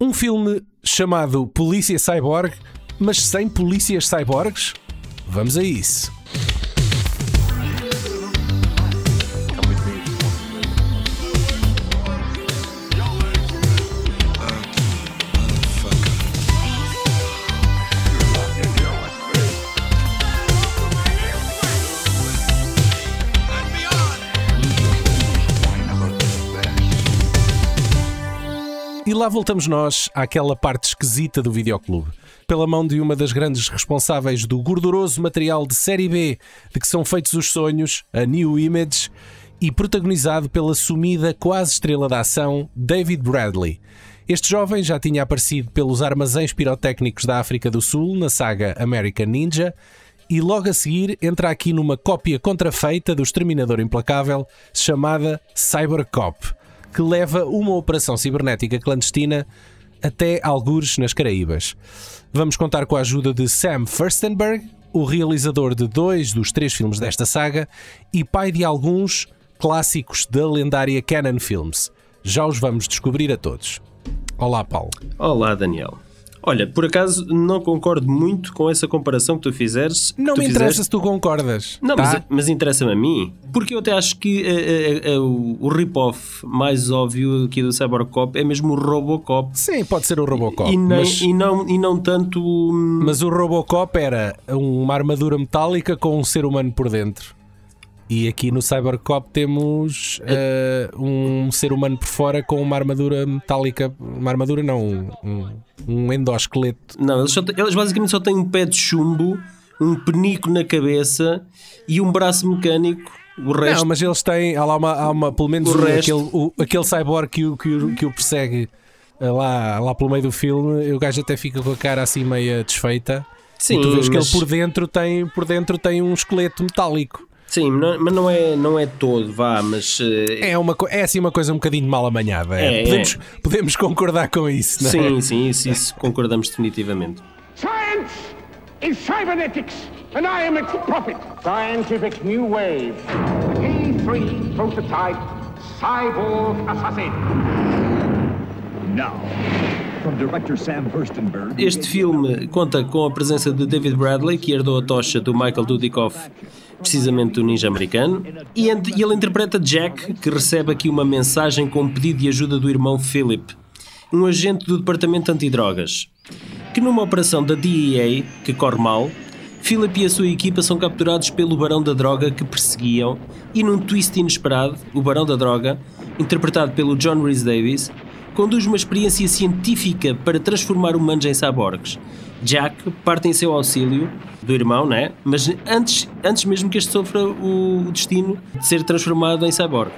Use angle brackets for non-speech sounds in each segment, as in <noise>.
Um filme chamado Polícia Cyborg, mas sem polícias cyborgs? Vamos a isso. Lá voltamos nós àquela parte esquisita do videoclube. Pela mão de uma das grandes responsáveis do gorduroso material de série B de que são feitos os sonhos, a New Image, e protagonizado pela sumida quase estrela da ação, David Bradley. Este jovem já tinha aparecido pelos armazéns pirotécnicos da África do Sul na saga American Ninja e logo a seguir entra aqui numa cópia contrafeita do Exterminador Implacável chamada Cybercop que leva uma operação cibernética clandestina até algures nas Caraíbas. Vamos contar com a ajuda de Sam Furstenberg, o realizador de dois dos três filmes desta saga e pai de alguns clássicos da lendária Canon Films. Já os vamos descobrir a todos. Olá, Paulo. Olá, Daniel. Olha, por acaso não concordo muito com essa comparação que tu fizeres. Não tu me interessa fizeste. se tu concordas. Não, tá? mas, mas interessa-me a mim. Porque eu até acho que uh, uh, uh, o rip-off mais óbvio aqui do Cybercop é mesmo o Robocop. Sim, pode ser o Robocop. E, nem, mas... e, não, e não tanto. Mas o Robocop era uma armadura metálica com um ser humano por dentro. E aqui no Cybercop temos uh, um ser humano por fora com uma armadura metálica. Uma armadura, não, um, um endosqueleto. Não, eles, só, eles basicamente só têm um pé de chumbo, um penico na cabeça e um braço mecânico. O resto, não, mas eles têm. Há lá uma, há uma pelo menos o aquele, o, aquele cyborg que, que, que o persegue eh, lá, lá pelo meio do filme. O gajo até fica com a cara assim meia desfeita. Sim, e tu vês mas... que ele por dentro tem, por dentro tem um esqueleto metálico. Sim, não, mas não é, não é todo, vá, mas. Uh... É, uma, é assim uma coisa um bocadinho mal amanhada. É. É, podemos, é. podemos concordar com isso, não é? Sim, sim, isso, isso concordamos definitivamente. Science is cybernetics, and I am its prophet. Scientific new wave. K3 prototype cyborg assassin. Now. Este filme conta com a presença de David Bradley, que herdou a tocha do Michael Dudikoff precisamente do ninja americano, e ele interpreta Jack, que recebe aqui uma mensagem com um pedido de ajuda do irmão Philip, um agente do Departamento Antidrogas, que numa operação da DEA, que corre mal, Philip e a sua equipa são capturados pelo Barão da Droga que perseguiam e num twist inesperado, o Barão da Droga, interpretado pelo John Rhys Davis, conduz uma experiência científica para transformar humanos em cyborgs, Jack parte em seu auxílio do irmão, né? Mas antes, antes mesmo que este sofra o destino de ser transformado em cyborg.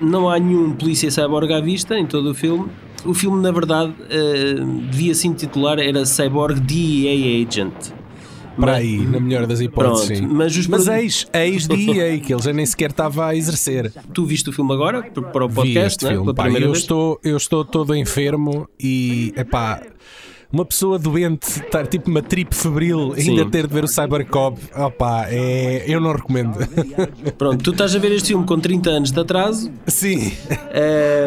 Não há nenhum polícia cyborg à vista em todo o filme. O filme, na verdade, uh, devia se intitular era Cyborg DEA Agent. Para aí, na melhor das hipóteses. Pronto, mas os mas ex, ex DEA, que ele já nem sequer estava a exercer. Tu viste o filme agora para o podcast, Vi este né? filme, pá, eu estou eu estou todo enfermo e epá, uma pessoa doente estar tipo uma trip febril ainda Sim. ter de ver o Cybercop, opá, é, eu não recomendo. <laughs> Pronto, tu estás a ver este filme com 30 anos de atraso. Sim.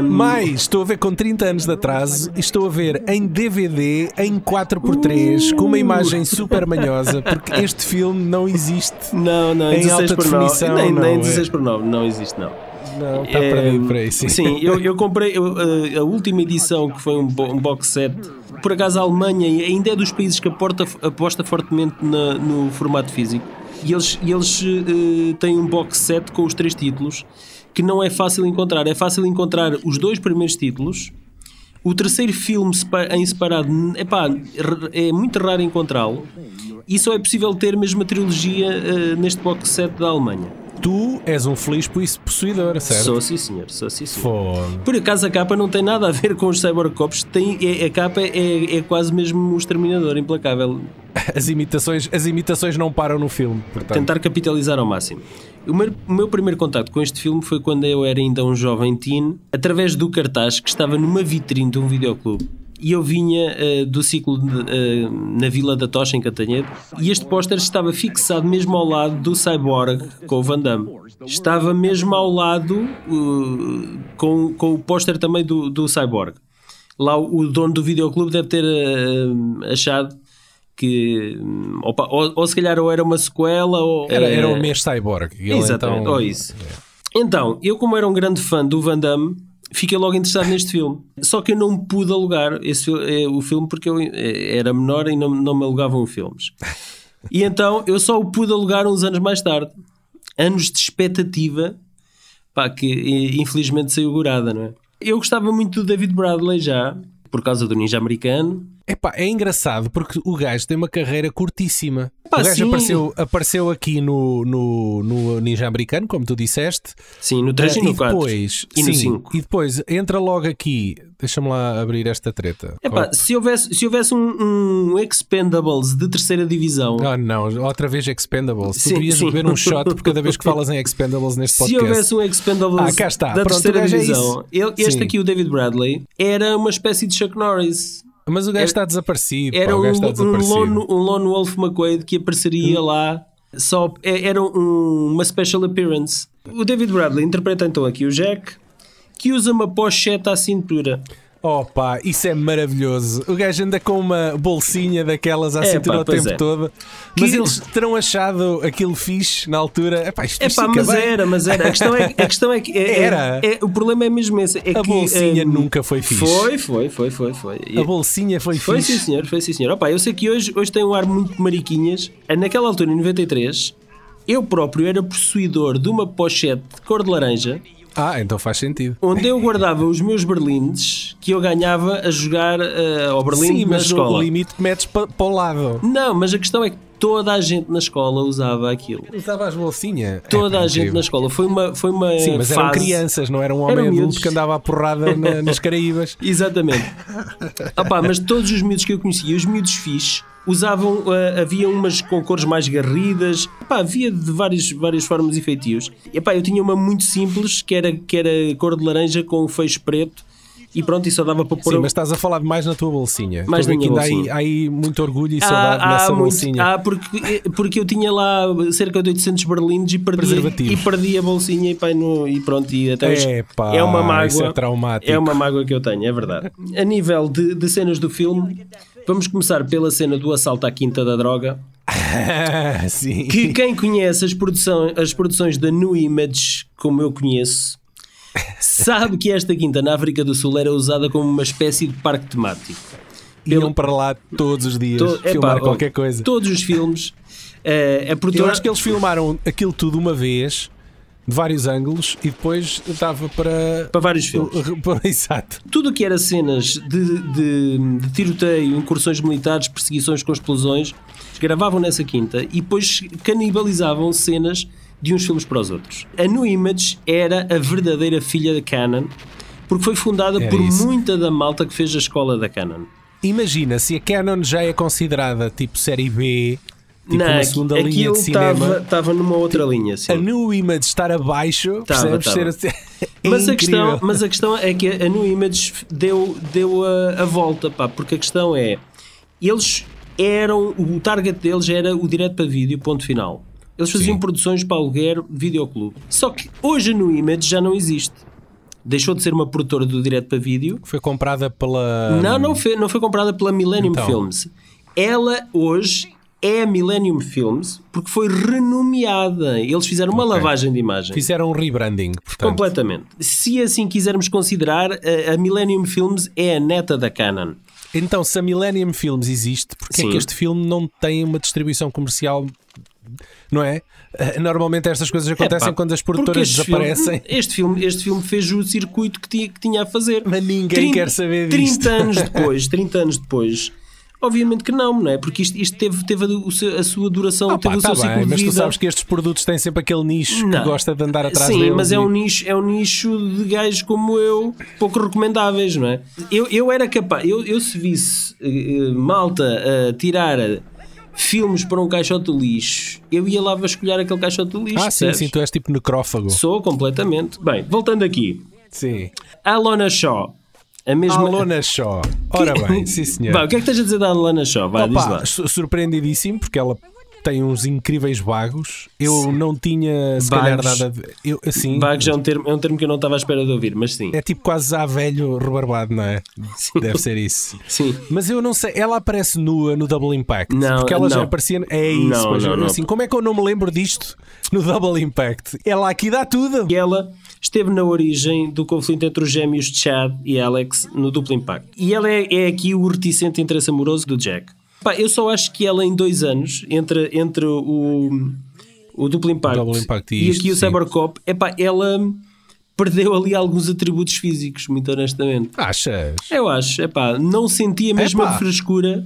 Um... Mas estou a ver com 30 anos de atraso e estou a ver em DVD em 4x3 uh... com uma imagem super manhosa porque este filme não existe. Não, não, em alta definição. Nem, não, nem 16 é. por 9, não existe não. Não, está é, perdido por aí, sim. Eu, eu comprei eu, a, a, última edição que foi um, um box set por acaso a Alemanha ainda é dos países que aporta, aposta fortemente na, no formato físico. E eles, eles uh, têm um box set com os três títulos que não é fácil encontrar. É fácil encontrar os dois primeiros títulos. O terceiro filme em separado epá, é muito raro encontrá-lo. E só é possível ter mesmo a trilogia uh, neste box set da Alemanha tu és um feliz possuidor, certo? Sou sim, senhor. Sou sim, senhor. Por acaso a capa não tem nada a ver <laughs> com os Cybercops. Tem, é, a capa é, é quase mesmo o Exterminador, implacável. As imitações, as imitações não param no filme. Portanto. Tentar capitalizar ao máximo. O meu, o meu, primeiro contato com este filme foi quando eu era ainda um jovem teen, através do cartaz que estava numa vitrine de um videoclube e eu vinha uh, do ciclo de, uh, na Vila da Tocha, em Cantanhede, e este póster estava fixado mesmo ao lado do Cyborg com o Van Damme. Estava mesmo ao lado uh, com, com o póster também do, do Cyborg. lá o dono do videoclube deve ter achado que ou, ou, ou, se calhar ou era uma sequela ou era, era o mês Cyborg exatamente, então, ou isso é. então, eu como era um grande fã do Van Damme fiquei logo interessado neste filme só que eu não pude alugar esse, o filme porque eu era menor e não, não me alugavam filmes e então eu só o pude alugar uns anos mais tarde anos de expectativa pá, que infelizmente saiu gorada, não é? Eu gostava muito do David Bradley já, por causa do Ninja Americano. Epá, é engraçado porque o gajo tem uma carreira curtíssima. Epá, o gajo apareceu, apareceu aqui no, no, no, Ninja Americano, como tu disseste. Sim, no 3 uh, e no 4. Depois, e no 5. E depois entra logo aqui. Deixa-me lá abrir esta treta. Epá, se houvesse, se houvesse um, um, Expendables de terceira divisão. Ah, não, outra vez Expendables. Sim, tu devias beber um shot por cada vez que <laughs> falas em Expendables neste podcast. Se houvesse um Expendables ah, cá está. da Pronto, terceira é divisão, é ele, este sim. aqui, o David Bradley, era uma espécie de Chuck Norris. Mas o gajo era, está desaparecido. Era pá, um, está desaparecido. Um, lone, um lone Wolf McQuaid que apareceria hum. lá. Só, é, era um, uma special appearance. O David Bradley interpreta então aqui o Jack, que usa uma pochete à cintura. Opa, isso é maravilhoso. O gajo anda com uma bolsinha daquelas à é, cintura o tempo é. todo. Mas que... eles terão achado aquilo fixe na altura. Epá, isto é pá, mas bem. era, mas era. A questão é, a questão é que. É, era. É, o problema é mesmo esse. É a que, bolsinha um, nunca foi fixe. Foi, foi, foi, foi. foi. A bolsinha foi, foi fixe. Foi sim, senhor. Foi sim, senhor. Opa, eu sei que hoje, hoje tem um ar muito mariquinhas. Naquela altura, em 93, eu próprio era possuidor de uma pochete de cor de laranja ah, então faz sentido. Onde eu guardava os meus berlindes que eu ganhava a jogar uh, ao Berlim Sim, na mas escola. o limite metes para pa o lado. Não, mas a questão é que toda a gente na escola usava aquilo. Usava as bolsinhas? Toda é, a gente na escola. Foi uma, foi uma Sim, mas fase... eram crianças, não era um homem adulto que andava à porrada na, <laughs> nas Caraíbas. Exatamente. <laughs> Opa, mas todos os miúdos que eu conhecia, os miúdos fixes, usavam, uh, havia umas com cores mais garridas, Epá, havia de várias, várias formas e feitios. Epá, eu tinha uma muito simples, que era, que era cor de laranja com um fecho preto, e pronto, e só dava para pôr. Sim, mas estás a falar mais na tua bolsinha. Mais na minha bolsinha. Há aí, há aí muito orgulho e saudade ah, nessa muito, bolsinha. Ah, porque, porque eu tinha lá cerca de 800 berlindes e perdi, e perdi a bolsinha e, no, e pronto, e até hoje. É, pá, é uma mágoa. É, traumático. é uma mágoa que eu tenho, é verdade. A nível de, de cenas do filme, vamos começar pela cena do assalto à Quinta da Droga. <laughs> Sim. Que quem conhece as, produção, as produções da New Image, como eu conheço, sabe que esta quinta na África do Sul era usada como uma espécie de parque temático. Iam para lá todos os dias to filmar epá, qualquer coisa. Todos os filmes. Uh, a produtora... Eu acho que eles filmaram aquilo tudo uma vez de vários ângulos e depois estava para para vários filmes. <laughs> Exato. Tudo o que era cenas de, de, de, tiroteio, incursões militares, perseguições com explosões, gravavam nessa quinta e depois canibalizavam cenas de uns filmes para os outros. A New Image era a verdadeira filha da Canon, porque foi fundada era por isso. muita da malta que fez a escola da Canon. Imagina se a Canon já é considerada tipo série B, tipo não, uma segunda linha de cinema. Estava numa outra linha. Sim. A New Image estar abaixo, tava, percebes? Tava. Ser, <laughs> é mas, a questão, mas a questão é que a New Image deu, deu a, a volta, pá, porque a questão é eles eram, o target deles era o direto para vídeo, ponto final. Eles faziam Sim. produções para aluguer videoclube. Só que hoje no Image já não existe. Deixou de ser uma produtora do direto para vídeo. Foi comprada pela. Não, não foi, não foi comprada pela Millennium então. Films. Ela hoje é a Millennium Films porque foi renomeada. Eles fizeram uma okay. lavagem de imagem. Fizeram um rebranding. Portanto. Completamente. Se assim quisermos considerar, a Millennium Films é a neta da Canon. Então, se a Millennium Films existe, porque Sim. é que este filme não tem uma distribuição comercial não é? Eh, normalmente estas coisas acontecem quando as produtoras desaparecem. Filme, este, filme, este filme fez o circuito que tinha, que tinha a fazer. Mas ninguém 30, quer saber disto. 30 anos depois, 30 anos depois. Obviamente que não, não é? Porque isto, isto teve, teve a, sua duração, ah, teve pá, o seu tá ciclo bem, de vida. Mas tu sabes que estes produtos têm sempre aquele nicho não. que gosta de andar atrás Sim, mas e... é, um nicho, é um nicho de gajos como eu, pouco recomendáveis, não é? Eu, eu era capaz, eu, eu se visse uh, malta a uh, tirar filmes para um caixote de lixo, eu ia lá vasculhar aquele caixote de lixo. Ah, sim, sim, tu és tipo necrófago. Sou completamente. Bem, voltando aqui. Sim. A Lona Shaw. A mesma... Alona Shaw. Ora <laughs> bem, sim senhor. Bah, o que é que estás a dizer da Alona Shaw? Vai, Opa, surpreendidíssimo porque ela tem uns incríveis bagos. Eu não tinha, se calhar, Bagos. nada. de- Eu, assim, Bagos é um, termo, é um termo que eu não estava à espera de ouvir, mas sim. é tipo quase já velho rebarbado, não é? Sim. Deve ser isso. Sim. Mas eu não sei, ela aparece nua no Double Impact. Não, porque ela já não. aparecia. É isso, Não, mas não, não. assim, como é que eu não me lembro disto no Double Impact? Ela aqui dá tudo. E ela esteve na origem do conflito entre os gêmeos Chad e Alex no duplo impacto. E ela é, é aqui o reticente interesse amoroso do Jack. Pá, eu só acho que ela em dois anos, entre, entre o, o duplo impacto, Double Impact e e, isto, aqui o. Cybercop, epá, ela perdeu ali alguns atributos físicos, muito honestamente. Achas? Eu acho, epá, não senti a mesma Epá. frescura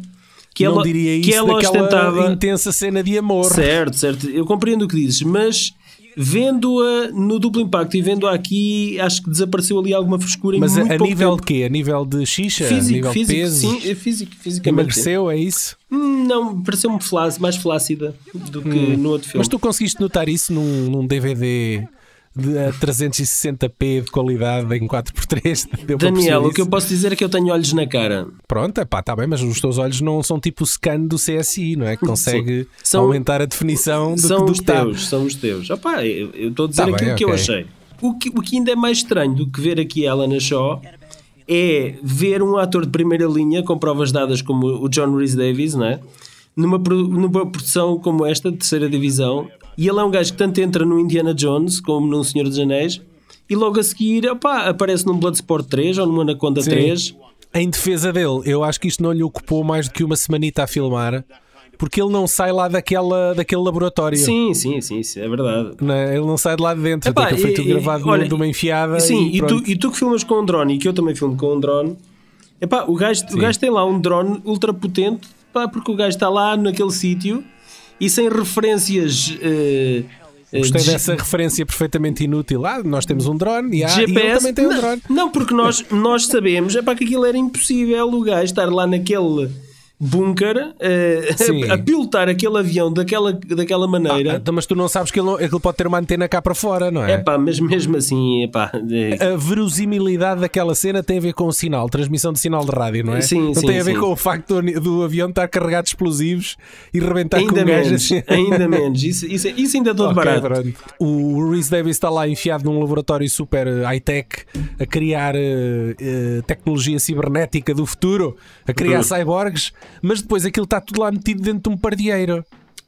que não ela, diria que ela ostentava. intensa cena de amor. Certo, certo. Eu compreendo o que dizes, mas vendo-a no duplo impacto e vendo-a aqui, acho que desapareceu ali alguma frescura Mas em a, a nível de tempo. quê? A nível de xixa? a físico, nível físico, de peso? sim, é físico, fisicamente. Emagreceu, é isso? Hum, Não, pareceu-me mais flácida do que no outro filme. Hum. Mas tu conseguiste notar isso num, num DVD de a 360p de qualidade em 4x3? <laughs> Deu para Daniel, o que eu posso dizer é que eu tenho olhos na cara. Pronto, pá, tá bem, mas os teus olhos não são tipo o scan do CSI, não é? Que consegue São- aumentar a definição do são os tá. teus, são os teus. Opá, eu eu estou a dizer Tá bem, aquilo que eu ok. achei. O que, o que ainda é mais estranho do que ver aqui ela na Shaw é ver um ator de primeira linha com provas dadas como o John Rhys Davies, não é? Numa, numa produção como esta, de terceira divisão, e ele é um gajo que tanto entra no Indiana Jones como no Senhor dos Anéis, e logo a seguir opá, aparece num Bloodsport 3 ou num Anaconda Sim. 3. Em defesa dele, eu acho que isto não lhe ocupou mais do que uma semanita a filmar, porque ele não sai lá daquela, daquele laboratório. Sim, sim, sim, é verdade. Não é? Ele não sai de lá de dentro, Epá, até que foi tudo gravado olha, de uma enfiada. Sim, e, e, tu, e tu que filmas com um drone e que eu também filmo com um drone, epá, o, gajo, o gajo tem lá um drone ultra potente, pá, porque o gajo está lá naquele sítio e sem referências. eh, Gostei de- dessa referência perfeitamente inútil. Ah, nós temos um drone e, ah, e ele GPS. também tem um não, drone. não, porque nós, nós sabemos epá, que aquilo era impossível o gajo estar lá naquele bunker eh, Sim. <laughs> a, pilotar aquele avião daquela, daquela Ah, maneira. então, mas tu não sabes que ele, que ele pode ter uma antena cá para fora, não é? Epá, mas mesmo assim, epá, eh, A verosimilidade daquela cena tem a ver com o sinal, transmissão de sinal de rádio, não é? Sim, não sim, tem a ver sim. com o facto do, do avião estar carregado de explosivos e rebentar com ainda gajo menos, ainda menos. Isso, isso, isso ainda é todo Ok, barato. pronto. O Rhys Davis está lá enfiado num laboratório super high-tech a criar eh, eh, tecnologia cibernética do futuro, a criar Uhum. cyborgs, mas depois aquilo está tudo lá metido dentro de um pardieiro.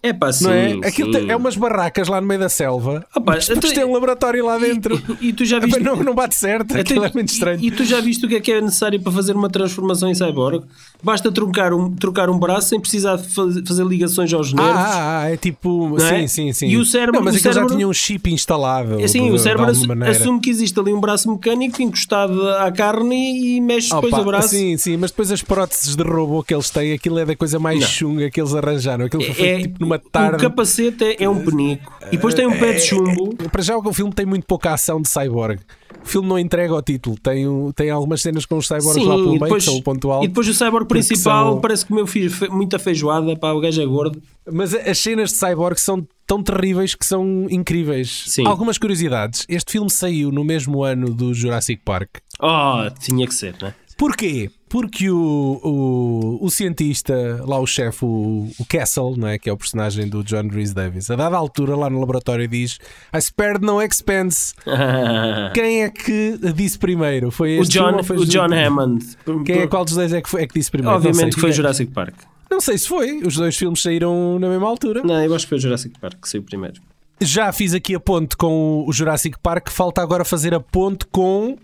É pá, sim. não é? Aquilo sim. tem- é umas barracas lá no meio da selva, Opa, mas depois então- tem um laboratório lá dentro. E, e tu já viste. Não, não bate certo, aquilo é muito estranho. E, e tu já viste o que é que é necessário para fazer uma transformação em cyborg? Basta trocar um, trocar um braço sem precisar faz- fazer ligações aos nervos. Ah, ah, é tipo. É? Sim, sim, sim. E o cérebro- Não, mas o aquilo já cérebro- tinha um chip instalado. É de- o cérebro assu- maneira. assume que existe ali um braço mecânico encostado à carne e, mexe depois o braço. Sim, sim, mas depois as próteses de robô que eles têm, aquilo é da coisa mais Não. chunga que eles arranjaram. Aquilo foi feito É, tipo numa o tarde. capacete é, é um penico. E depois tem um pé de chumbo. Para já o filme tem muito pouca ação de cyborg. O filme não entrega o título. Tem, tem algumas cenas com os cyborgs lá pelo meio, que são o ponto alto. e depois o cyborg principal são- parece que comeu fe- muita feijoada, pá, o gajo é gordo. Mas as cenas de cyborg são tão terríveis que são incríveis. Sim. Algumas curiosidades. Este filme saiu no mesmo ano do Jurassic Park. Oh, tinha que ser, não é? Porquê? Porque o, o, o cientista, lá o chefe, o, o Castle, não é? que é o personagem do John Rhys Davis, a dada altura lá no laboratório diz I spared no expense. <laughs> Quem é que disse primeiro? Foi o este John, filme ou foi o John Hammond. Quem é, qual dos dois é que, foi, é que disse primeiro? Obviamente que foi Jurassic Park. Não sei se foi. Os dois filmes saíram na mesma altura. Não, eu acho que foi o Jurassic Park que saiu primeiro. Já fiz aqui a ponte com o Jurassic Park. Falta agora fazer a ponte com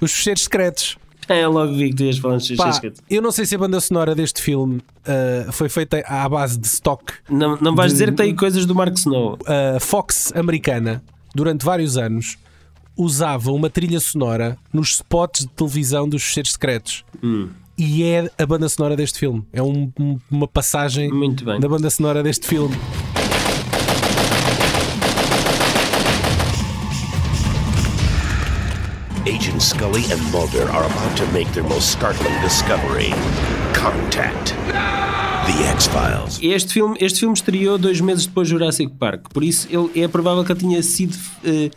os fecheiros secretos. <laughs> É, logo vi que tu ias falar de Pá, eu não sei se a banda sonora deste filme uh, foi feita à base de stock. Não, não vais de- dizer que tem coisas do Mark Snow. A Fox americana, durante vários anos, usava uma trilha sonora nos spots de televisão dos fecheiros secretos. Hum. E é a banda sonora deste filme. É um- um- uma passagem Muito bem. da banda sonora deste filme. Agent Scully and Mulder are about to make their most startling discovery contact. The X Files. Este filme, este filme estreou dois meses depois do Jurassic Park. Por isso ele, é provável que ele tenha sido eh,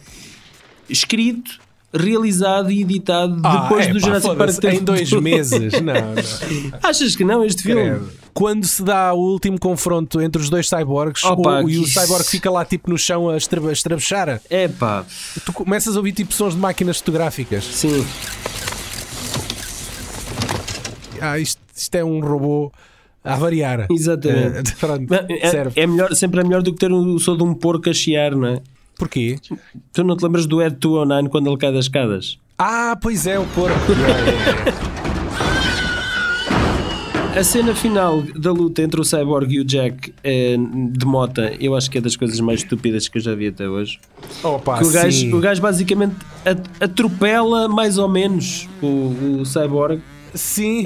escrito, realizado e editado depois Ah, do epá, Jurassic Park. ter- Em dois meses. Não, não. <laughs> Achas que não este filme? Credo. quando se dá o último confronto entre os dois cyborgs Opa, o, e o cyborg fica lá tipo no chão a estra- a estrabuchar, É pá, tu começas a ouvir tipo sons de máquinas fotográficas. sim. Ah, isto, isto é um robô a variar. Exatamente. Eh, <laughs> pronto, É, serve. é melhor, sempre é melhor do que ter o som de um porco a chiar, não é? Porquê? Tu não te lembras do Ed 209 quando ele cai das escadas? Ah, pois é, o porco. <laughs> A cena final da luta entre o Cyborg e o Jack eh, de mota, eu acho que é das coisas mais estúpidas que eu já vi até hoje. Opa, Que o, gajo, sim. o gajo basicamente at- atropela mais ou menos o, o Cyborg Sim,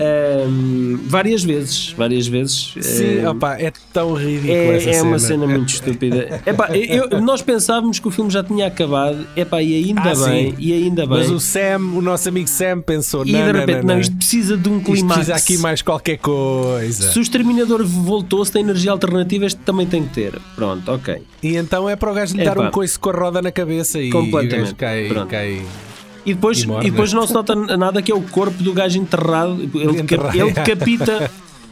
várias vezes. Várias vezes. sim, Eh, opa, é tão ridículo essa É, é uma cena muito estúpida. <laughs> Epá, eu- nós pensávamos que o filme já tinha acabado, epá, e ainda Ah, bem, sim. e ainda bem. Mas o Sam, o nosso amigo Sam, pensou: e não, de repente, não, não, não. isto precisa de um Isto climax. precisa aqui mais qualquer coisa. Se o Exterminador voltou, se tem energia alternativa, este também tem que ter. Pronto, ok. E então é para o gajo lhe dar Epá. um coice com a roda na cabeça e, e o Completamente. gajo cai. Pronto. cai. E depois, E e depois né? não se nota nada que é o corpo do gajo enterrado. Ele, Enterrado. ele decapita.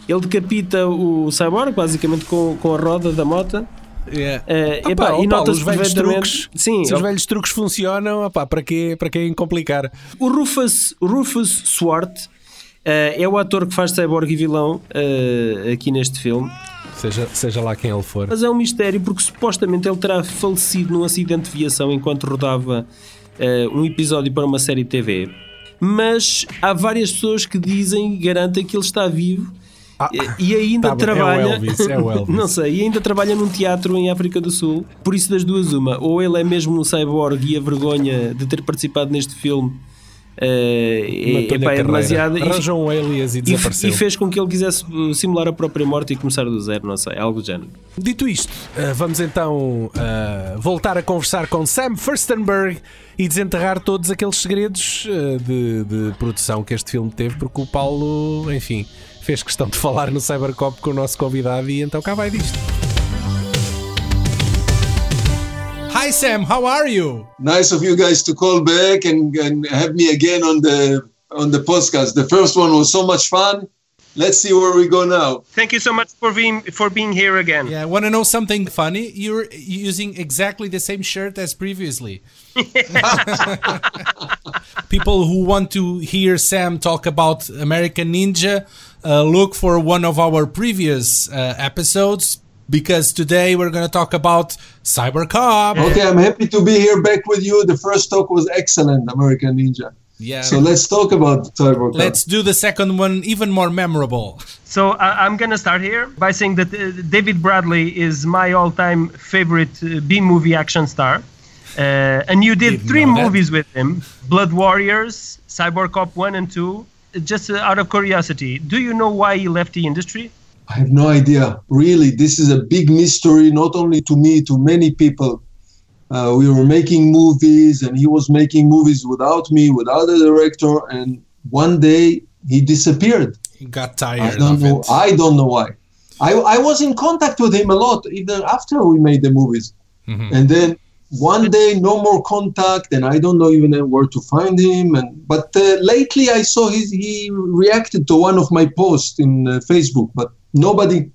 Ele decapita o Cyborg, basicamente com, com a roda da moto. Yeah. Opa, epá, e ó, Paulo, nota-se os velhos truques, Sim, se os ó- velhos truques funcionam, opá, para quê, para quê complicar? O Rufus, Rufus Swart eh, é o ator que faz Cyborg e vilão eh, aqui neste filme. Seja, seja lá quem ele for. Mas é um mistério porque supostamente ele terá falecido num acidente de viação enquanto rodava eh, um episódio para uma série de TV. Mas há várias pessoas que dizem e garantem que ele está vivo Ah, e- e ainda tá bom, é o trabalha. Elvis, é o <laughs> Elvis. não sei, e ainda trabalha num teatro em África do Sul. Por isso, das duas, uma. Ou ele é mesmo um cyborg e a vergonha de ter participado neste filme a epá, é demasiado. E- Arranjou um alias e e, desapareceu. e fez com que ele quisesse uh, simular a própria morte e começar do zero, não sei, algo do género. Dito isto, eh, vamos então eh, voltar a conversar com Sam Furstenberg e desenterrar todos aqueles segredos de, de produção que este filme teve, porque o Paulo, enfim, fez questão de falar no Cybercop com o nosso convidado e então cá vai disto. Hi Sam, how are you? nice of you guys to call back and, and have me again on the on the podcast. The first one was so much fun. Let's see where we go now. Thank you so much for being for being here again. Yeah, I want to know something funny? You're using exactly the same shirt as previously. <laughs> People who want to hear Sam talk about American Ninja, uh, look for one of our previous uh, episodes because today we're going to talk about Cybercop. Okay, I'm happy to be here back with you. The first talk was excellent, American Ninja. Yeah. So let's talk about Cyberpunk. Let's do the second one even more memorable. So I I'm gonna start here by saying that uh, David Bradley is my all-time favorite uh, B-movie action star, uh, and you did Didn't three know that. movies with him: Blood Warriors, Cyber Cop One and Two. Just uh, out of curiosity, do you know why he left the industry? I have no idea. Really, this is a big mystery, not only to me, to many people. Uh, we were making movies, and he was making movies without me, without a director. And one day he disappeared. He got I tired don't of know. it. I don't know why. I, I was in contact with him a lot, even after we made the movies. Mm-hmm. And then one day, no more contact, and I don't know even where to find him. And but uh, lately, I saw his, he reacted to one of my posts in uh, Facebook, but nobody.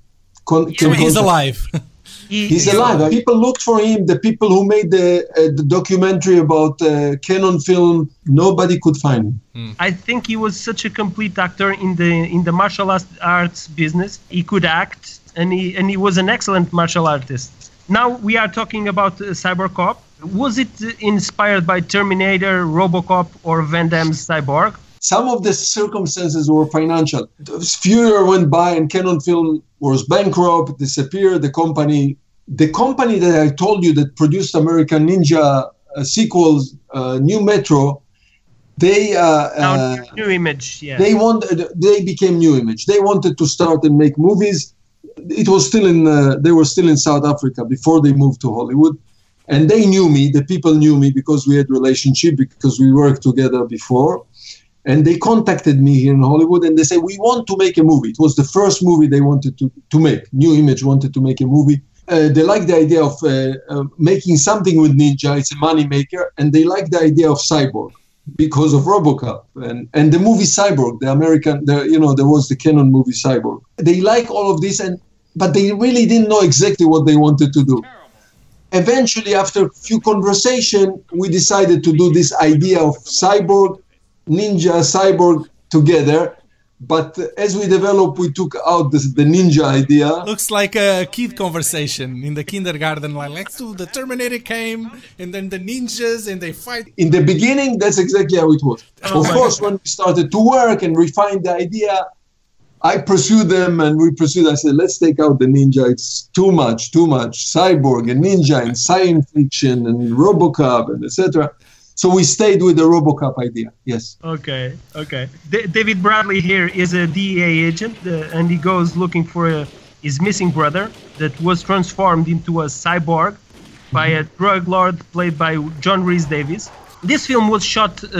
Con- So can he's contact- alive. <laughs> He's he- alive. People looked for him. The people who made the, uh, the documentary about uh, Canon film, nobody could find him. I think he was such a complete actor in the in the martial arts- arts business. He could act, and he and he was an excellent martial artist. Now we are talking about uh, Cybercop. Was it uh, inspired by Terminator, RoboCop, or Van Damme's Cyborg? Some of the circumstances were financial. Years went by and Canon Film was bankrupt, disappeared. The company, the company that I told you that produced American Ninja uh, sequels, uh, New Metro, they uh, Now, uh, new image, yeah. they wanted they became New Image. They wanted to start and make movies. It was still in uh, they were still in South Africa before they moved to Hollywood, and they knew me. The people knew me because we had relationship because we worked together before, and they contacted me here in Hollywood and they said we want to make a movie. It was the first movie they wanted to to make. New Image wanted to make a movie. Uh, they like the idea of uh, uh, making something with Ninja. It's a money maker, and they like the idea of Cyborg. because of RoboCop and and the movie Cyborg, the American, the you know there was the Canon movie Cyborg. They like all of this and but they really didn't know exactly what they wanted to do. Eventually, after a few conversation, we decided to do this idea of cyborg, ninja, cyborg together. But as we develop we took out the, the ninja idea. Looks like a kid conversation in the kindergarten. Like, let's do the Terminator came, and then the ninjas, and they fight. In the beginning, that's exactly how it was. Oh of course, when we started to work and refine the idea, I pursued them and we pursued. I said, let's take out the ninja. It's too much, too much. Cyborg and ninja and science fiction and RoboCop and etc. So we stayed with the RoboCop idea. Yes. Okay, okay. D- David Bradley here is a DEA agent, uh, and he goes looking for a, his missing brother that was transformed into a cyborg by a drug lord played by John Rhys Davies. This film was shot uh,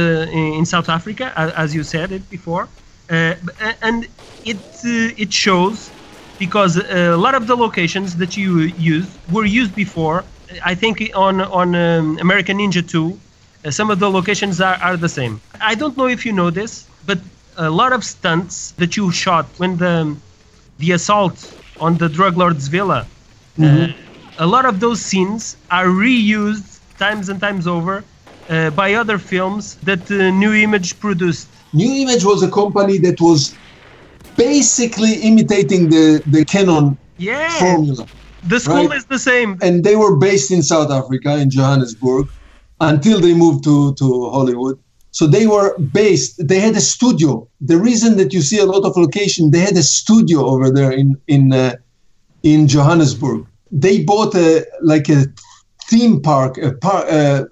in, South Africa, as you said it before, uh, and it uh, it shows because a lot of the locations that you used were used before. I think on on um, American Ninja 2, uh, some of the locations are, are the same. I don't know if you know this, but a lot of stunts that you shot when the the assault on the drug lord's villa, uh, a lot of those scenes are reused times and times over uh, by other films that uh, New Image produced. New Image was a company that was basically imitating the, the Canon Yeah, formula. the school right. is the same. And they were based in South Africa, in Johannesburg, until they moved to, to Hollywood. So they were based, they had a studio. The reason that you see a lot of location, they had a studio over there in, in, uh, in Johannesburg. They bought a, like a theme park, a par, uh,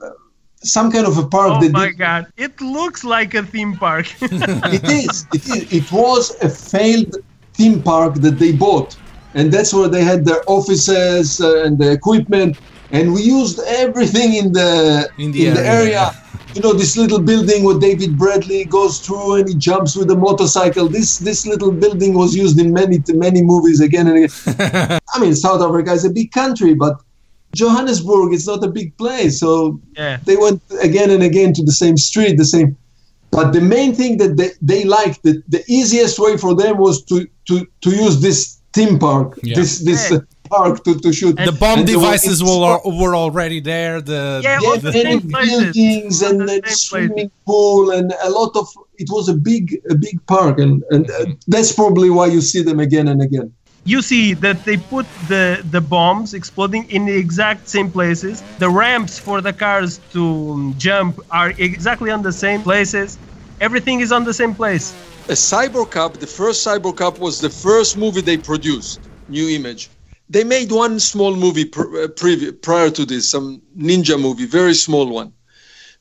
some kind of a park Oh my did- god, it looks like a theme park. <laughs> it is. It is. It was a failed theme park that they bought, and that's where they had their offices uh, and the equipment. And we used everything in the In the area, area. You know, this little building where David Bradley goes through and he jumps with a motorcycle. This this little building was used in many many movies again and again. <laughs> I mean, South Africa is a big country, but Johannesburg is not a big place, so yeah. they went again and again to the same street, the same. But the main thing that they, they liked, the, the easiest way for them was to, to, to use this theme park, Yeah. this this Yeah. Park to, to shoot. The bomb And they were devices were, were already there. The, Yeah, yeah, all the many buildings and the a same places. swimming pool and a lot of. It was a big a big park, and and Mm-hmm. uh, that's probably why you see them again and again. you see that they put the the bombs exploding in the exact same places the ramps for the cars to um, jump are exactly on the same places everything is on the same place a Cyber Cup, the first Cyber Cup was the first movie they produced, New Image. They made one small movie pr- uh, prior to this, some ninja movie, very small one.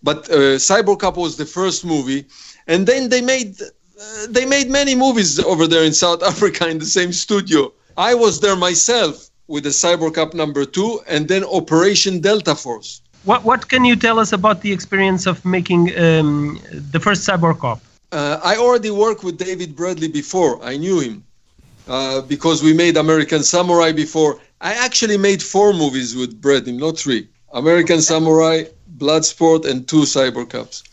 But uh, Cyber Cup was the first movie, and then they made uh, they made many movies over there in South <laughs> Africa in the same studio. I was there myself with the Cyber Cup number two, and then Operation Delta Force. what what can you tell us about the experience of making um, the first cyber cop Uh, I already worked with David Bradley before. I knew him uh, because we made American Samurai before. I actually made four movies with Bradley, not three. American Samurai, Bloodsport, and two Cyber Cups.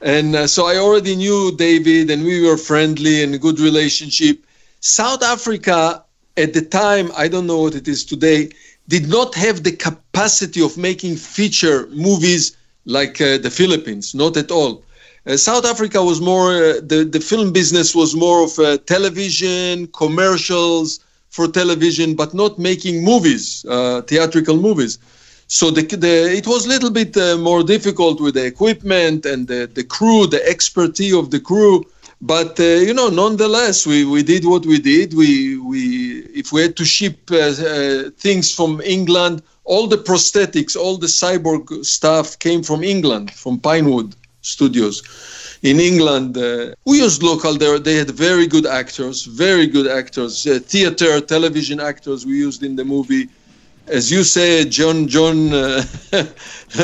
And uh, so I already knew David, and we were friendly and good relationship. South Africa at the time, I don't know what it is today, did not have the capacity of making feature movies like uh, the Philippines, not at all. Uh, South Africa was more uh, the the film business was more of uh, television commercials for television, but not making movies, uh, theatrical movies. So the, the it was a little bit uh, more difficult with the equipment and the, the crew, the expertise of the crew. But you know, nonetheless, we, we did what we did. We we if we had to ship things from England, all the prosthetics, all the cyborg stuff came from England, from Pinewood Studios in England. Uh, we used local there. They had very good actors, very good actors, uh, theater, television actors we used in the movie. As you say, John John uh, <laughs>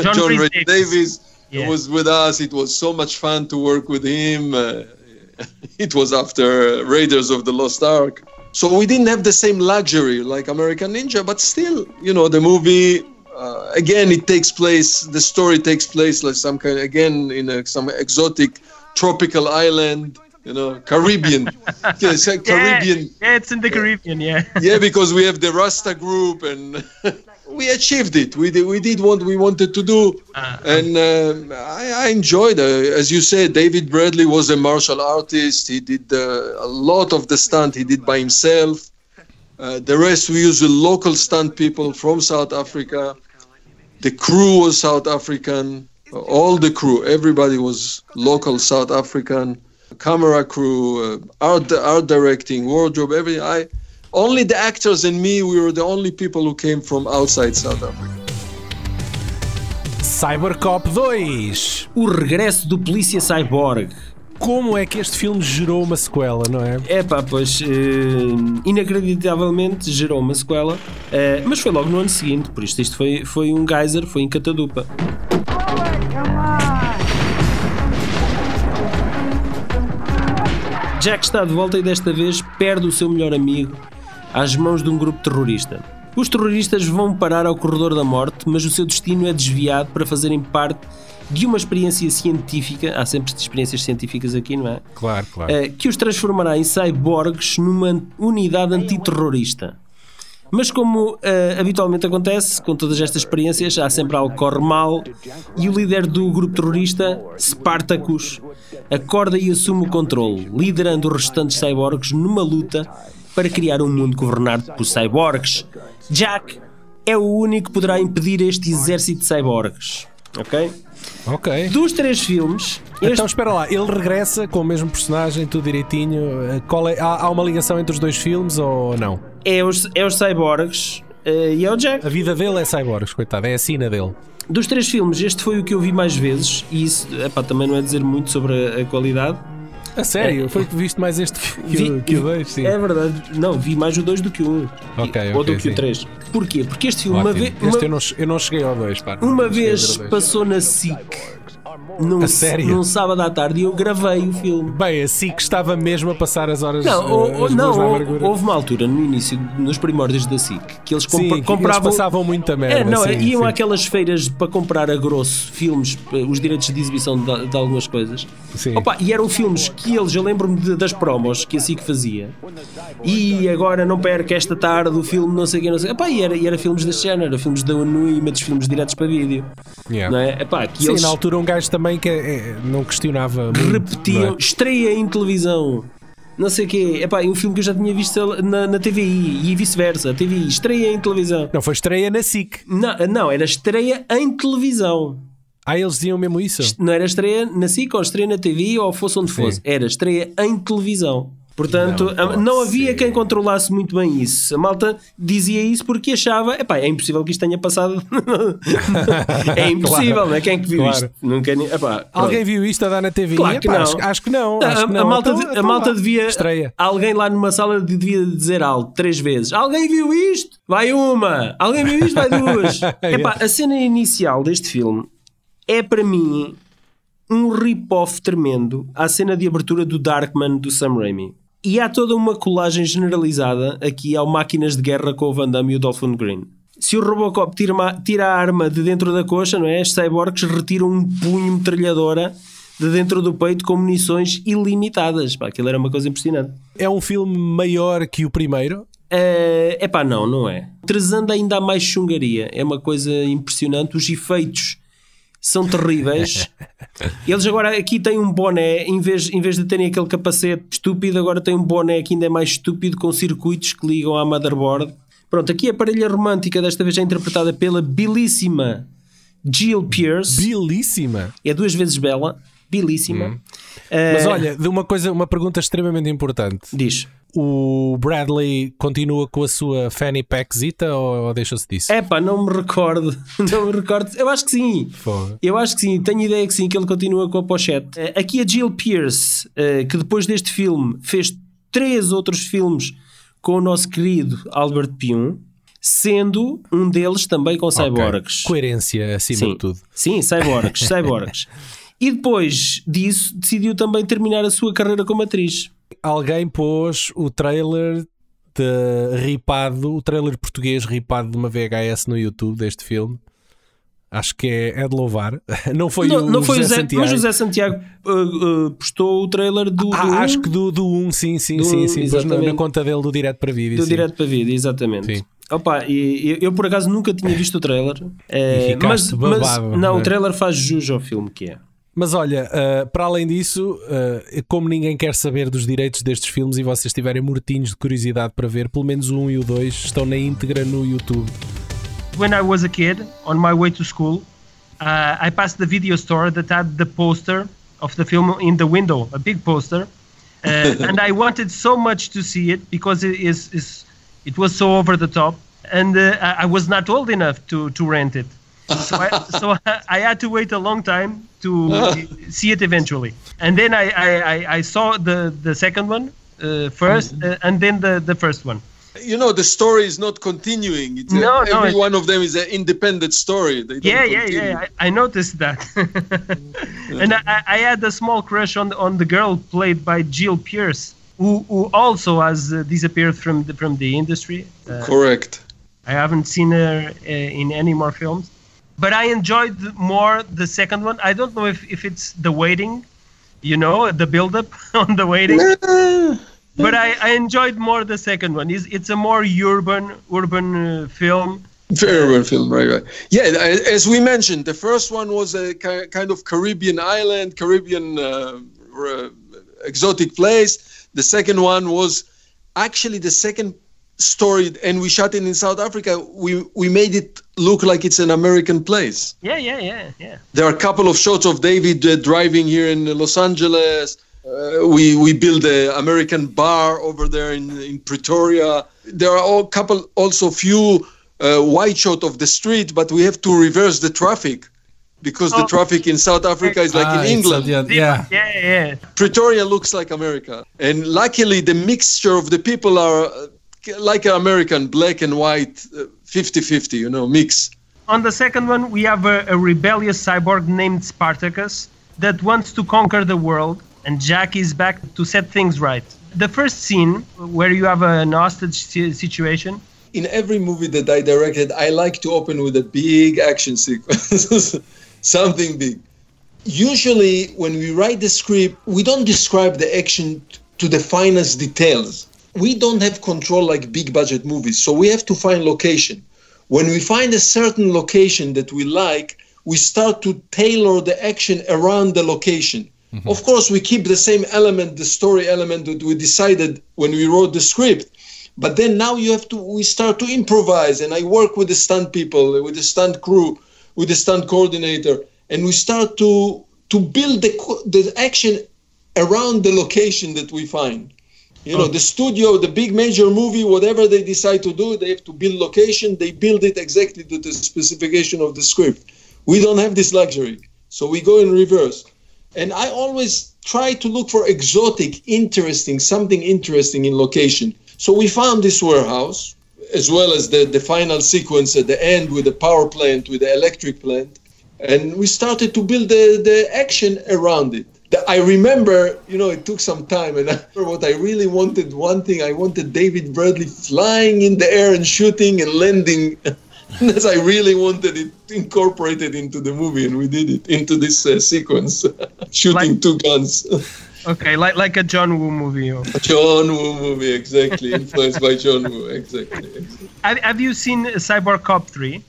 John John, Davies. Davies Yeah. was with us. It was so much fun to work with him. Uh, <laughs> it was after Raiders of the Lost Ark. So we didn't have the same luxury like American Ninja, but still, you know, the movie uh, again, it takes place. The story takes place like some kind again in a, some exotic tropical island. You know, Caribbean, <laughs> yes, Caribbean. Yeah, yeah, it's in the Caribbean. Yeah. <laughs> yeah, because we have the Rasta group and <laughs> we achieved it. We did, we did what we wanted to do, Uh, and uh, I, I enjoyed it. As you said, David Bradley was a martial artist. He did uh, a lot of the stunt he did by himself. Uh, the rest we used the local stunt people from South Africa. The crew was South African. All the crew, everybody was local South African. Camera crew, uh, art, art directing, wardrobe, everything. I only the actors and me. We were the only people who came from outside South Africa. Cybercop 2. O regresso do Polícia Cyborg. Como é que este filme gerou uma sequela, não é? É pá, pois eh, inacreditavelmente gerou uma sequela, eh, mas foi logo no ano seguinte, por isto isto foi, foi um geyser, foi em catadupa. Jack está de volta e desta vez perde o seu melhor amigo às mãos de um grupo terrorista. Os terroristas vão parar ao corredor da morte, mas o seu destino é desviado para fazerem parte de uma experiência científica. Há sempre experiências científicas aqui, não é? Claro, claro. Eh, que os transformará em cyborgs numa unidade antiterrorista. Mas como eh, habitualmente acontece com todas estas experiências, há sempre algo que corre mal e o líder do grupo terrorista, Spartacus, acorda e assume o controle, liderando os restantes cyborgs numa luta para criar um mundo governado por cyborgs. Jack é o único que poderá impedir este exército de cyborgs. Ok? Ok. Dos três filmes, este Então espera lá, ele regressa com o mesmo personagem, tudo direitinho. Eh, Qual é- há, há uma ligação entre os dois filmes ou não? é os, é os cyborgs eh, e é o Jack. A vida dele é cyborgs, coitado, é a sina dele. Dos três filmes, este foi o que eu vi mais vezes, e isso epá, também não é dizer muito sobre a, a qualidade. A sério, foi que viste mais este que, Vi- o- que o dois, sim. É verdade, não, vi mais o 2 do que o 1. Um, Ok, ou ok, do que sim. o 3. Porquê? Porque este filme, uma, Ótimo. ve- Este eu, não, eu não cheguei ao dois, pá. uma vez passou na SIC, num, A sério? num sábado à tarde, e eu gravei o filme. Bem, assim que estava mesmo a passar as horas Não, eh, ou- ou- as não ou- houve uma altura no início, nos primórdios da SIC, que eles Sim, compra- que compravam. eles passavam muita merda. É, não, sim, iam sim. àquelas feiras para comprar a grosso filmes, eh, os direitos de exibição de, de algumas coisas. Sim. Opa, e eram filmes que eles, eu lembro-me das promos que a SIC fazia. E agora não perca esta tarde o filme, não sei o que, não sei. Opa, e, era, e era filmes deste género, era filmes da ONU e dos filmes diretos para vídeo. Yeah. Não é? Epá, que Sim, eles na altura um gajo também que eh, não questionava muito, repetiam, não é? estreia em televisão. Não sei o quê, epá, e um filme que eu já tinha visto na, na TVI e vice-versa. TVI, estreia em televisão. Não, foi estreia na SIC. Não, não, era estreia em televisão. Ah, eles diziam mesmo isso? Não era estreia na SIC ou estreia na TV ou fosse onde fosse. Era estreia em televisão. Portanto, Não a- não, havia ser. quem controlasse muito bem isso. A malta dizia isso porque achava, epá, é impossível que isto tenha passado. <laughs> é <laughs> impossível, Claro. não é? Quem é que viu Claro. isto? Nunca, epá. Alguém viu isto a dar na TV? Claro que Epá, não. Acho, acho que não. A, acho que a não. malta, Então- a então malta devia. Estreia. Alguém lá numa sala de- devia dizer algo três vezes. Alguém viu isto? Vai uma. Alguém viu isto? Vai duas. <laughs> Epá, a cena inicial deste filme é para mim um rip-off tremendo à cena de abertura do Darkman do Sam Raimi. E há toda uma colagem generalizada aqui ao Máquinas de Guerra com o Van Damme e o Dolphin Green. Se o Robocop tira, uma- tira a arma de dentro da coxa, não é? Os cyborgs retiram um punho metralhadora de dentro do peito com munições ilimitadas. Pá, aquilo era uma coisa impressionante. É um filme maior que o primeiro. É epá, não, não é. Trazendo ainda há mais chungaria. É uma coisa impressionante. Os efeitos são terríveis. Eles agora aqui têm um boné, em vez, em vez de terem aquele capacete estúpido, agora têm um boné que ainda é mais estúpido, com circuitos que ligam à motherboard. Pronto, aqui a parelha romântica desta vez é interpretada pela belíssima Jill Pierce. Belíssima. é duas vezes bela, belíssima. Eh, Mas olha, de uma coisa, uma pergunta extremamente importante. diz. O Bradley continua com a sua fanny packzita ou, ou deixa-se disso? Epá, não me recordo. <laughs> Não me recordo. Eu acho que sim. Eu acho que sim, tenho ideia que sim, que ele continua com a pochete. Eh, Aqui a Jill Pierce, eh, que depois deste filme fez três outros filmes com o nosso querido Albert Pium, sendo um deles também com cyborgs. Ok. Coerência acima Sim, de tudo. sim cyborgs, <laughs> cyborgs. E depois disso decidiu também terminar a sua carreira como atriz. Alguém pôs o trailer uh, ripado, o trailer português ripado de uma VHS no YouTube deste filme. Acho que é, é de louvar. <laughs> Não foi Não, o não foi o José Zé, Santiago. mas José Santiago uh, uh, postou o trailer do, Ah, do um, acho que do, do 1, sim, sim, Do sim, um, sim. Pois na, na conta dele do Direto para Vídeo. do sim. direto para vídeo, exatamente. Sim. Opa, e, e eu por acaso nunca tinha visto o trailer, ficaste mas, mas babado, não, não é? o trailer faz jus ao filme que é. Mas olha, uh, para além disso, uh, como ninguém quer saber dos direitos destes filmes e vocês estiverem mortinhos de curiosidade para ver, pelo menos o 1 e o 2 estão na íntegra no YouTube. when I was a kid, on my way to school, uh, I passed the video store that had the poster of the film in the window, a big poster, uh, and I wanted so much to see it because it is, is it was so over the top, and uh, I was not old enough to to rent it. So, I, so <laughs> I had to wait a long time to <laughs> see it eventually, and then I I, I, I saw the the second one uh, first, uh, and then the the first one. You know, the story is not continuing. It's a- No, no, every one of them is an independent story. Yeah, yeah, yeah. I, I noticed that, <laughs> and I, I had a small crush on the, on the girl played by Jill Pierce, who, who also has uh, disappeared from the from the industry. Uh, Correct. I haven't seen her uh, in any more films, but I enjoyed more the second one. I don't know if, if it's the waiting, you know, the build up <laughs> on the waiting. But I, I enjoyed more the second one. It's, it's a more urban urban uh, film. Very urban film, right, right. Yeah, as we mentioned, the first one was a kind of Caribbean island, Caribbean uh, r- exotic place. The second one was actually the second story, and we shot it in South Africa. We we made it look like it's an American place. Yeah, yeah, yeah, yeah. There are a couple of shots of David uh, driving here in Los Angeles. Uh, we we build a American bar over there in, in Pretoria. There are a couple also few uh, wide shot of the street, but we have to reverse the traffic because the Oh. traffic in South Africa is like Ah, in England. at the- yeah. Yeah, yeah. Pretoria looks like America, and luckily the mixture of the people are uh, like American, black and white, uh, 50-50, you know, mix. On the second one, we have a, a rebellious cyborg named Spartacus that wants to conquer the world, and Jack is back to set things right. The first scene, where you have an hostage situation, in every movie that I directed, I like to open with a big action sequence, <laughs> something big. Usually, when we write the script, we don't describe the action t- to the finest details. We don't have control like big budget movies, so we have to find location. When we find a certain location that we like, we start to tailor the action around the location. Mm-hmm. Of course, we keep the same element, the story element that we decided when we wrote the script. But then now you have to, we start to improvise, and I work with the stunt people, with the stunt crew, with the stunt coordinator, and we start to to build the the action around the location that we find. You know, the studio, the big major movie, whatever they decide to do, they have to build location. They build it exactly to the specification of the script. We don't have this luxury, so we go in reverse. And I always try to look for exotic, interesting, something interesting in location. So we found this warehouse, as well as the, the final sequence at the end with the power plant, with the electric plant. And we started to build the, the action around it. I remember, you know, it took some time, and <laughs> I remember what I really wanted. One thing, I wanted David Bradley flying in the air and shooting and landing. <laughs> That's I really wanted it incorporated into the movie, and we did it into this uh, sequence, <laughs> shooting Like- two guns. okay, like like a John Woo movie. or- John Woo movie, exactly influenced by John Woo, exactly. exactly. Have, have you seen Cyber Cop 3?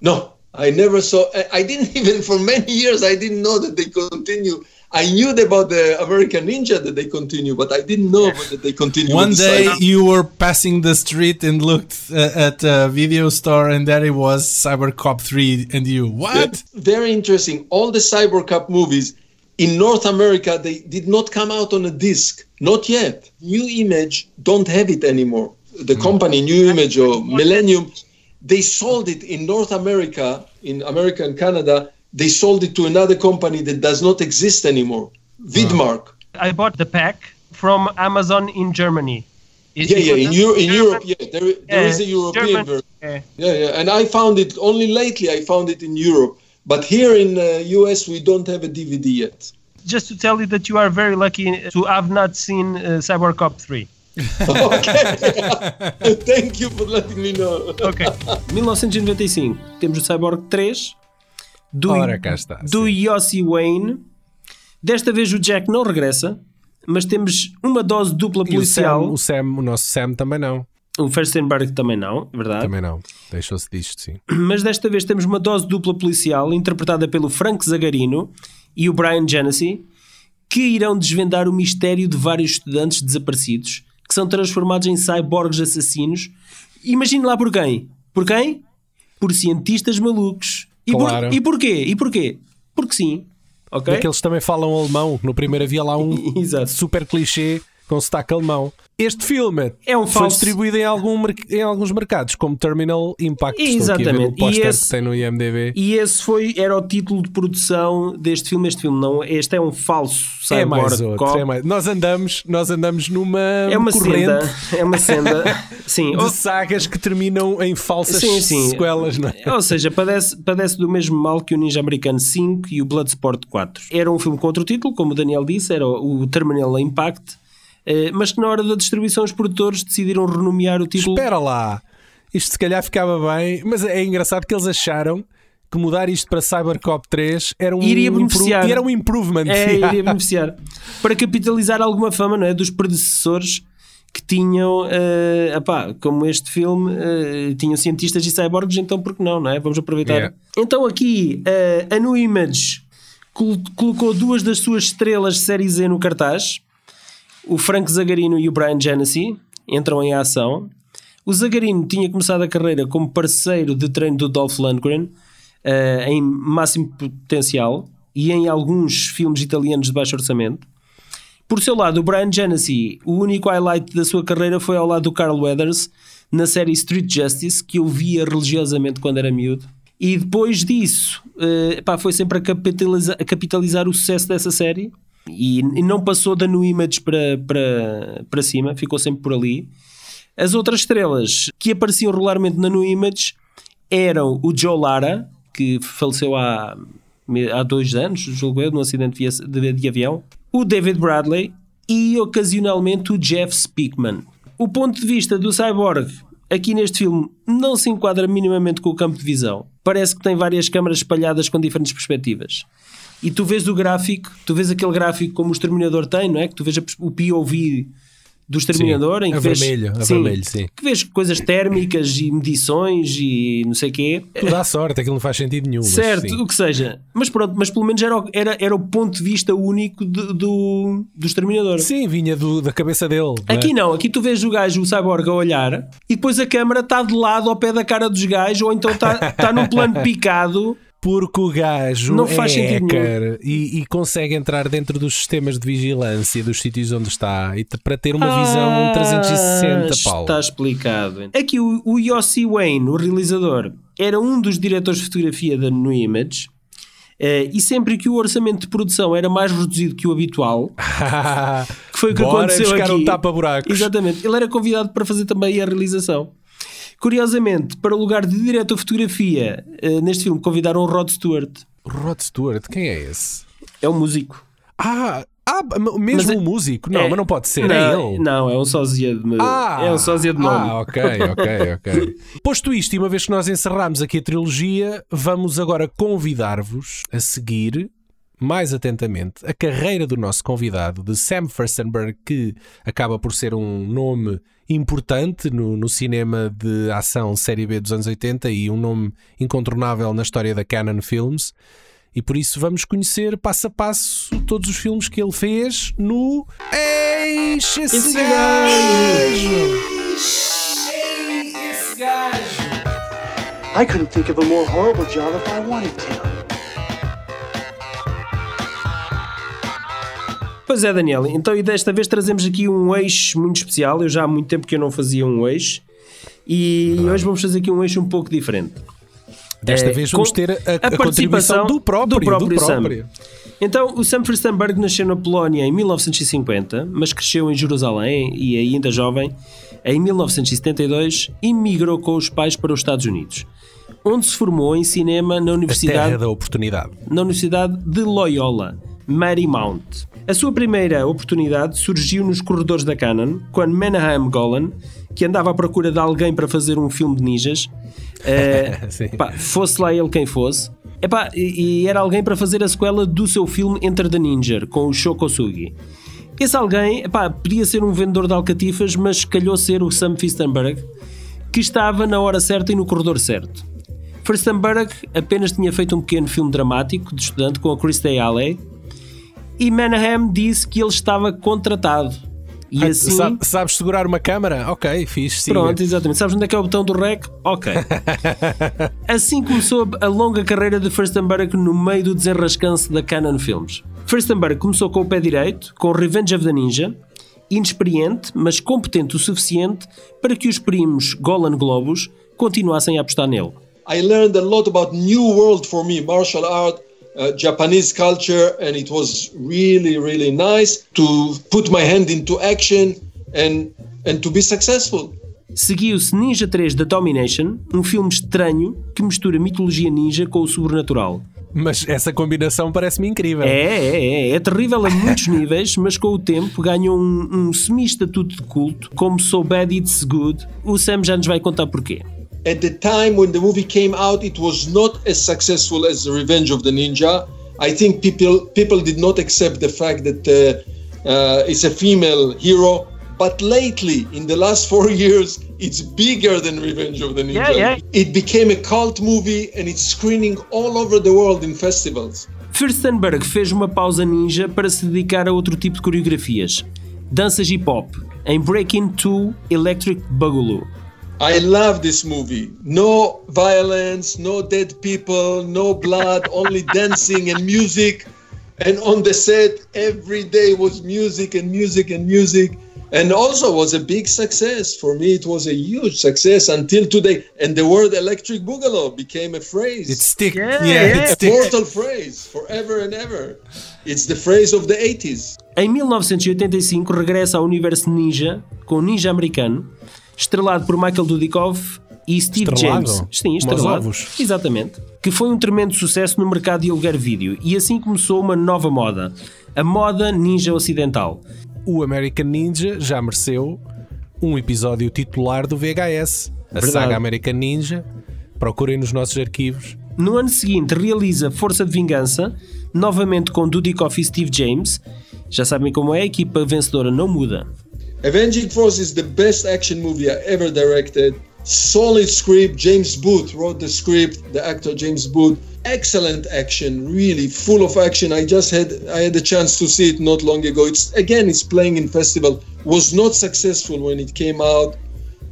No, I never saw. I- I didn't even for many years. I didn't know that they continue. I knew about the American Ninja that they continue, but I didn't know that they continue. One day Cyber- you were passing the street and looked uh, at a video store, and there it was Cyber Cop 3, and you, what? very interesting. All the Cyber Cup movies in North America they did not come out on a disc, not yet. New Image don't have it anymore. The company New Image or Millennium, they sold it in North America, in America and Canada. They sold it to another company that does not exist anymore, Vidmark. I bought the pack from Amazon in Germany. It- Yeah, yeah, in, Euro- in German- Europe, yeah, there, there is a European German- version. yeah. Yeah, yeah, and I found it only lately. I found it in Europe, but here in uh, US we don't have a DVD yet. Just to tell you that you are very lucky to have not seen uh, Cyber Cop 3. <laughs> okay. <laughs> Thank you for letting me know. Ok. <laughs> 1995 temos o Cyborg 3 do, Ora, cá está, do Yossi Wayne. Desta vez o Jack não regressa, mas temos uma dose dupla E o Sam, policial. o Sam, o nosso Sam também não. O Furstenberg também não, é verdade. Também não. Deixou-se disto, sim. <clears throat> Mas desta vez temos uma dose dupla policial interpretada pelo Frank Zagarino e o Brian Genesee, que irão desvendar o mistério de vários estudantes desaparecidos que são transformados em cyborgs assassinos. Imagine lá por quem? Por quem? Por cientistas malucos. E, Claro. por, e porquê? E porquê? Porque sim. Ok? Daqueles que também falam alemão. No primeiro havia lá um <laughs> super clichê com sotaque alemão. Este filme É um foi falso- distribuído em, algum em alguns mercados, como Terminal Impact. Estou aqui a ver Exatamente. o E esse- que tem no IMDB. E esse foi, era o título de produção deste filme. Este filme não, este é um falso É mais outro. é mais- Nós, andamos, nós andamos numa É uma corrente senda, é uma senda, <laughs> sim, de sagas que terminam em falsas Sim, sim. sequelas. Não é? ou seja, padece, padece do mesmo mal que o Ninja Americano 5 e o Bloodsport 4. Era um filme com outro título, como o Daniel disse, era o Terminal Impact, mas que na hora da distribuição os produtores decidiram renomear o título. Espera lá. Isto se calhar ficava bem, mas é engraçado que eles acharam que mudar isto para Cybercop 3 era um, Iria beneficiar. era um improvement. É, <laughs> iria beneficiar. Para capitalizar alguma fama não é, dos predecessores que tinham, eh, epá, como este filme, eh, tinham cientistas e cyborgs, então por que não, não é? Vamos aproveitar. Yeah. Então aqui, eh, a New Image col- colocou duas das suas estrelas de série Z no cartaz. O Frank Zagarino e o Brian Genesee entram em ação. O Zagarino tinha começado a carreira como parceiro de treino do Dolph Lundgren eh, em máximo potencial e em alguns filmes italianos de baixo orçamento. Por seu lado, o Brian Genesee, o único highlight da sua carreira foi ao lado do Carl Weathers na série Street Justice, que eu via religiosamente quando era miúdo. E depois disso, eh, pá, foi sempre a capitalizar, a capitalizar o sucesso dessa série e, e não passou da New Image para, para, para cima, ficou sempre por ali. As outras estrelas que apareciam regularmente na New Image eram o Joe Lara, que faleceu há, há dois anos, julgo eu, num acidente de, de avião, o David Bradley e ocasionalmente o Jeff Speakman. O ponto de vista do Cyborg aqui neste filme não se enquadra minimamente com o campo de visão. Parece que tem várias câmaras espalhadas com diferentes perspectivas. E tu vês o gráfico, tu vês aquele gráfico como o Exterminador tem, não é? Que tu vês o POV do Exterminador, em que a vês, vermelho, a vermelho, sim. que vês coisas térmicas e medições e não sei o quê. Tudo à sorte, aquilo não faz sentido nenhum. Certo, sim. o que seja. Mas pronto, mas pelo menos era, o- era, era o ponto de vista único do, do, do Exterminador. Sim, vinha do- da cabeça dele. é? Aqui não, aqui tu vês o gajo, o cyborg, a olhar e depois a câmara está de lado ao pé da cara dos gajos ou então está tá num plano picado. Porque o gajo Não é faz sentido hacker e, e consegue entrar dentro dos sistemas de vigilância dos sítios onde está e para ter uma visão 360, Ah, Paulo. Está explicado. Aqui o, o Yossi Wayne, o realizador, era um dos diretores de fotografia da New Image. eh, e sempre que o orçamento de produção era mais reduzido que o habitual, <laughs> que foi o que Bora aconteceu buscar aqui. um tapa-buracos. Exatamente. Ele era convidado para fazer também a realização. Curiosamente, para o lugar de diretor de fotografia, eh, neste filme convidaram o Rod Stewart. Rod Stewart, quem é esse? É um músico. Ah, ah mesmo Mas é- um músico? Não, É- mas não pode ser, não, é ele. Não, é um sósia de, é um sósia de nome. Ah, ok, ok, ok. <laughs> Posto isto, e uma vez que nós encerramos aqui a trilogia, vamos agora convidar-vos a seguir mais atentamente a carreira do nosso convidado, de Sam Furstenberg, que acaba por ser um nome importante no, no cinema de ação série B dos anos 80 e um nome incontornável na história da Canon Films. E por isso vamos conhecer passo a passo todos os filmes que ele fez no Eixe esse Esse gajo! I couldn't think of a more horrible job if I wanted to. Pois é, Daniel. Então, e desta vez trazemos aqui um eixo muito especial. Eu já há muito tempo que eu não fazia um eixo. E hoje vamos fazer aqui um eixo um pouco diferente. Desta É, vez vamos ter a, a a participação do próprio. do próprio Sam. próprio. Então, o Sam Furstenberg nasceu na Polónia em 1950, mas cresceu em Jerusalém e, ainda jovem, em 1972, emigrou com os pais para os Estados Unidos, onde se formou em cinema na A terra Universidade, da oportunidade. na Universidade de Loyola, Mary Mount. A sua primeira oportunidade surgiu nos corredores da Canon, quando Menahem Golan, que andava à procura de alguém para fazer um filme de ninjas, <laughs> Sim. pá, fosse lá ele quem fosse, epá, e, e era alguém para fazer a sequela do seu filme Enter the Ninja, com o Shokosugi. Esse alguém, epá, podia ser um vendedor de alcatifas, mas calhou ser o Sam Fistenberg, que estava na hora certa e no corredor certo. Firstenberg apenas tinha feito um pequeno filme dramático de estudante com a Christy Alley e Menahem disse que ele estava contratado. E assim, Sabe- sabes segurar uma câmara? Ok, fixe. siga. pronto, exatamente. Sabes onde é que é o botão do REC? Ok. <laughs> assim começou a longa carreira de Firstenberg no meio do desenrascanço da Canon Films. Firstenberg começou com o pé direito, com Revenge of the Ninja, inexperiente, mas competente o suficiente para que os primos Golan Globus continuassem a apostar nele. I learned a lot about new world for me, martial art, uh, Japanese culture, and it was really, really nice to put my hand into action and and to be successful. Seguiu-se Ninja 3 da Domination, um filme estranho que mistura mitologia ninja com o sobrenatural. Mas essa combinação parece-me incrível. É, é, é, é terrível a muitos <laughs> níveis, mas com o tempo ganhou um, um semi-estatuto de culto, como So Bad It's Good. O Sam já nos vai contar porquê. At the time when the movie came out, it was not as successful as The Revenge of the Ninja. I think people people did not accept the fact that uh, uh, it's a female hero. But lately, in the last <laughs> four years, it's bigger than Revenge of the Ninja. Yeah, yeah. It became a cult movie, and it's screening all over the world in festivals. Firstenberg fez uma pausa ninja para se dedicar a outro tipo de coreografias. Danças hip hop, em Breaking 2 Electric Boogaloo. I love this movie. No violence, no dead people, no blood, <laughs> only dancing and music. And on the set, every day was music and music and music. And also was a big success. For me, it was a huge success until today. And the word electric boogaloo became a phrase. It's stick. Yeah, Yeah, yeah. it's a stick. mortal phrase forever and ever. It's the phrase of the 80s. Em 1985 regressa ao universo ninja com o Ninja Americano, estrelado por Michael Dudikoff e Steve Estrelado? James. Sim, estrelado. Exatamente. Que foi um tremendo sucesso no mercado de aluguer vídeo e assim começou uma nova moda, a moda ninja ocidental. O American Ninja já mereceu um episódio titular do VHS. A Verdade. saga American Ninja. Procurem nos nossos arquivos. No ano seguinte realiza Força de Vingança, novamente com Dudikoff e Steve James. Já sabem como é, a equipa vencedora não muda. Avenging Force is the best action movie I ever directed. Solid script. James Booth wrote the script. The actor James Booth. Excellent action. Really full of action. I just had I had the chance to see it not long ago. It's again it's playing in festival. Was not successful when it came out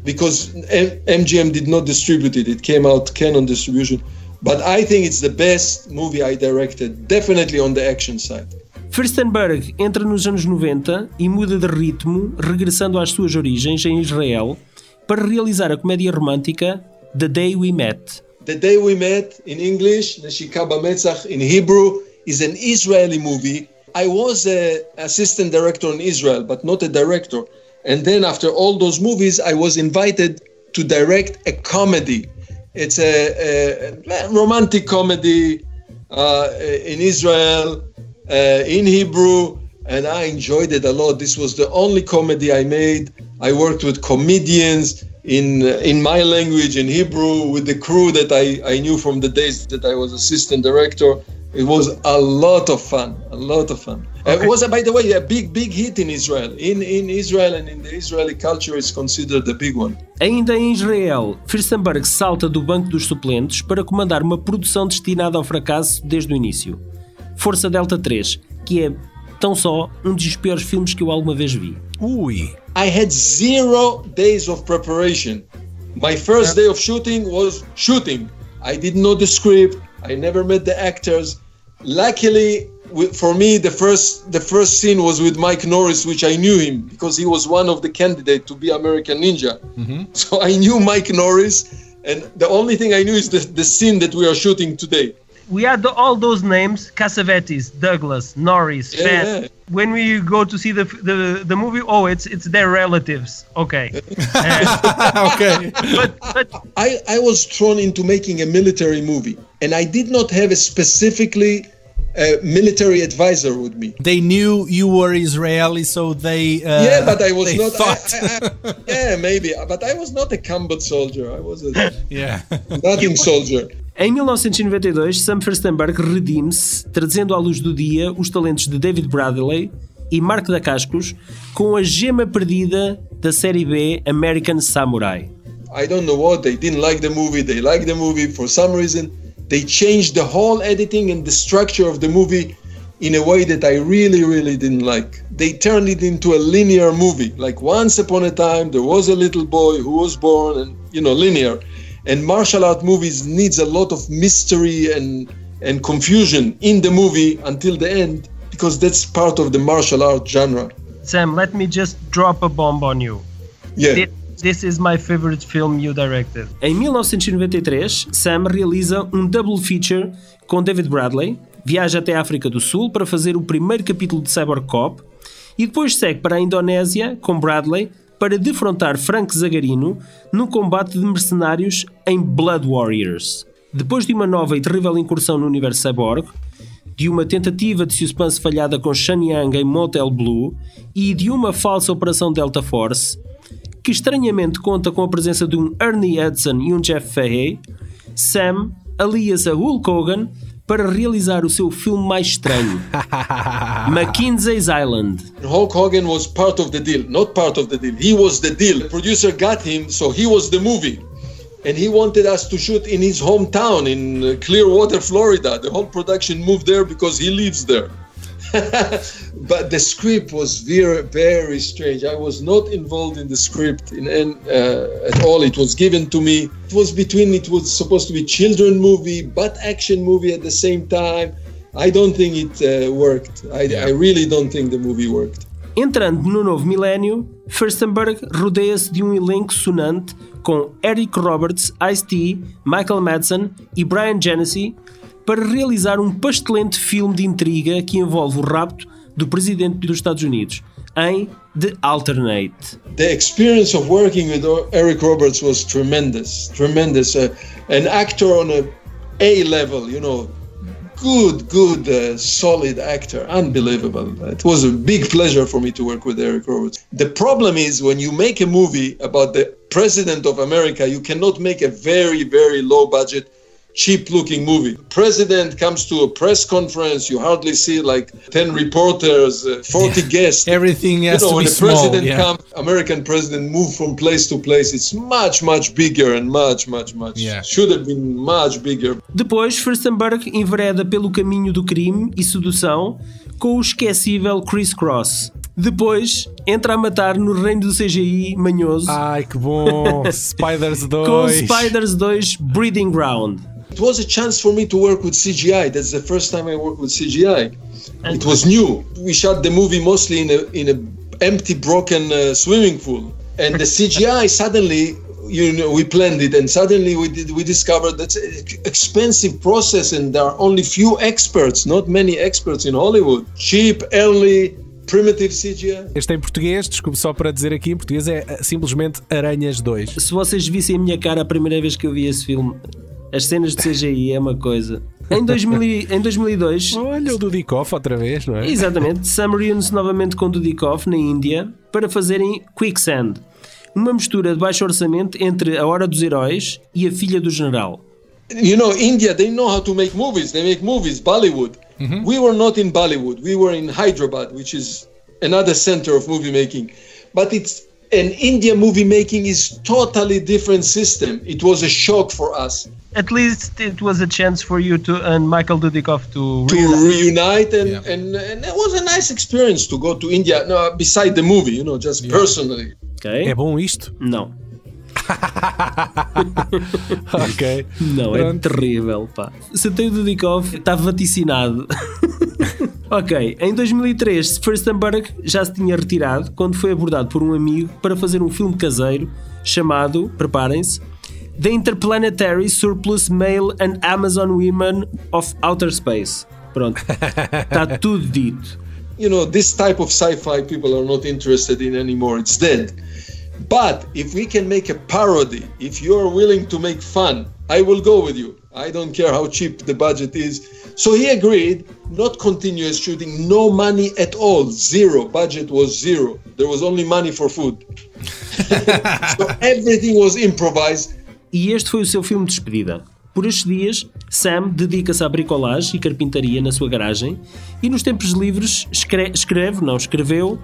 because M- MGM did not distribute it. It came out Canon distribution. But I think it's the best movie I directed. Definitely on the action side. Firstenberg entra nos anos 90 e muda de ritmo, regressando às suas origens em Israel, para realizar a comédia romântica The Day We Met. The Day We Met in English, Neshika Bametzach in Hebrew, is an Israeli movie. I was an assistant director in Israel, but not a director. And then after all those movies, I was invited to direct a comedy. It's a, a romantic comedy uh, in Israel, uh, in Hebrew, and I enjoyed it a lot. This was the only comedy I made. I worked with comedians in in my language in Hebrew with the crew that I, I knew from the days that I was assistant director. It was a lot of fun, a lot of fun. Uh, It was, uh, by the way, a big, big hit in Israel. In in Israel and in the Israeli culture, it's considered a big one. Ainda em Israel, Firstenberg salta do banco dos suplentes para comandar uma produção destinada ao fracasso desde o início. Força Delta 3, que é tão só um dos piores filmes que eu alguma vez vi. Ui! I had zero days of preparation. My first day of shooting was shooting. I didn't know the script. I never met the actors. Luckily, for me, the first the first scene was with Mike Norris, which I knew him because he was one of the candidates to be American Ninja. <laughs> So I knew Mike Norris, and the only thing I knew is the, the scene that we are shooting today. We had the, all those names: Cassavetes, Douglas, Norris, Yeah, Fett. yeah. When we go to see the, the the movie, oh, it's it's their relatives. Okay, Uh, <laughs> <laughs> okay. but but I, I was thrown into making a military movie and I did not have a specifically a military advisor with me. They knew you were Israeli, so they. Uh, yeah, but I was they not. Thought, I- I- I- yeah, maybe, but I was not a combat soldier. I was a <laughs> yeah. nothing soldier. Em 1992, Sam Firstenberg redime-se, trazendo à luz do dia os talentos de David Bradley e Mark Dacascos com a gema perdida da série B American Samurai. I don't know what they didn't like the movie. They liked the movie for some reason. They changed the whole editing and the structure of the movie in a way that I really, really didn't like. They turned it into a linear movie. Like once upon a time, there was a little boy who was born, and you know, linear. And martial art movies needs a lot of mystery and and confusion in the movie until the end because that's part of the martial art genre. Sam, let me just drop a bomb on you. Yeah. Thi- This is my favorite film you directed. Em 1993, Sam realiza um double feature com David Bradley, viaja até a África do Sul para fazer o primeiro capítulo de Cyber Cop e depois segue para a Indonésia com Bradley para defrontar Frank Zagarino num combate de mercenários em Blood Warriors. Depois de uma nova e terrível incursão no universo cyborg, de uma tentativa de suspense falhada com Shan Yang em Motel Blue e de uma falsa operação Delta Force, que estranhamente conta com a presença de um Ernie Hudson e um Jeff Fahey, Sam alia-se a Hulk Hogan para realizar o seu filme mais estranho, <laughs> Mackenzie's Island. Hulk Hogan was part of the deal, not part of the deal. He was the deal. producer got him, so he was the movie. And he wanted us to shoot in his hometown in uh, Clearwater, Florida. The whole production moved there because he lives there. But the script was very, very strange. I was not involved in the script in, in, uh, at all. It was given to me. It was between. It was supposed to be children movie, but action movie at the same time. I don't think it uh, worked. I, I really don't think the movie worked. Entrando no novo milénio, Firstenberg rodeia-se de um elenco sonante com Eric Roberts, Ice-T, Michael Madsen e Brian Genesee para realizar um pastelente filme de intriga que envolve o rapto do presidente dos Estados Unidos em The Alternate. The experience of working with Eric Roberts was tremendous, tremendous. Uh, an actor on a A level, you know, good, good, uh, solid actor, unbelievable. It was a big pleasure for me to work with Eric Roberts. The problem is when you make a movie about the president of America, you cannot make a very, very low budget cheap looking movie. President comes to a press conference, you hardly see like 10 reporters, uh, 40 guests. Everything has you know, to when be the small. president yeah. comes, American president move from place to place. It's much, much bigger and much, much, much. Yeah. Should have been much bigger. Depois, Firstenberg envereda pelo caminho do crime e sedução com o esquecível Chris Cross. Depois, entra a matar no reino do CGI manhoso Ai, que bom! <laughs> Spiders 2. com Spiders 2 Breeding Ground. It was a chance for me to work with CGI. That's the first time I worked with CGI. It was new. We shot the movie mostly in a in a empty, broken uh, swimming pool, and the CGI <laughs> suddenly, you know, we planned it, and suddenly we did, we discovered that's an expensive process, and there are only few experts, not many experts in Hollywood. Cheap, early, primitive CGI. Este em português, desculpe só para dizer aqui, em português é simplesmente Aranhas 2. Se vocês vissem a minha cara a primeira vez que eu vi esse filme, as cenas de CGI é uma coisa. Em, 2000, e- em 2002, Olha o Dudikoff outra vez, não é? exatamente, Sam reúne-se novamente com Dudikoff na Índia para fazerem Quicksand, uma mistura de baixo orçamento entre A Hora dos Heróis e A Filha do General. you know, India, they know how to make movies. They make movies, Bollywood. We were not in Bollywood. We were in Hyderabad, which is another center of movie making. But it's an India movie making is totally different system. It was a shock for us At least it was a chance for you to and Michael Dudikoff to, to realize. reunite, and, Yeah. and and it was a nice experience to go to India. No, beside the movie, you know, just personally. Ok? É bom isto? Não. <laughs> ok. Não, é terrível, pá. Se tem o Dudikoff, está vaticinado. Ok, em 2003, Firstenberg já se tinha retirado quando foi abordado por um amigo para fazer um filme caseiro chamado, preparem-se, The Interplanetary Surplus Male and Amazon Women of Outer Space. Pronto, está <laughs> tudo dito. you know, this type of sci-fi people are not interested in anymore. It's dead. But if we can make a parody, if you are willing to make fun, I will go with you. I don't care how cheap the budget is. So he agreed not continuous shooting, no money at all, zero. Budget was zero. There was only money for food. <laughs> so everything was improvised. E este foi o seu filme de despedida. Por estes dias, Sam dedica-se à bricolagem e carpintaria na sua garagem e nos tempos livres escreve, escreve, não escreveu,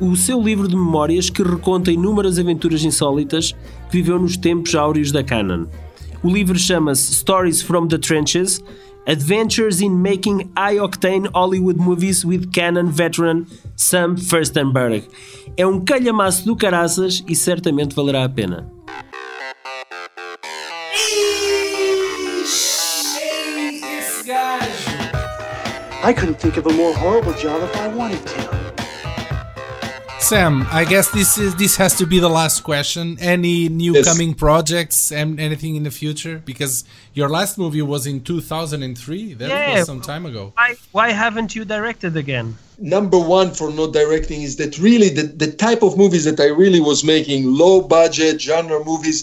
o seu livro de memórias que reconta inúmeras aventuras insólitas que viveu nos tempos áureos da Canon. O livro chama-se Stories from the Trenches Adventures in Making High-Octane Hollywood Movies with Canon veteran Sam Furstenberg. É um calhamaço do caraças e certamente valerá a pena. I couldn't think of a more horrible job if I wanted to. Sam, I guess this is this has to be the last question. Any new Yes. coming projects and anything in the future? Because your last movie was in 2003. That Yeah. was some time ago. Why, why haven't you directed again? number one for not directing is that really the, the type of movies that I really was making, low budget genre movies,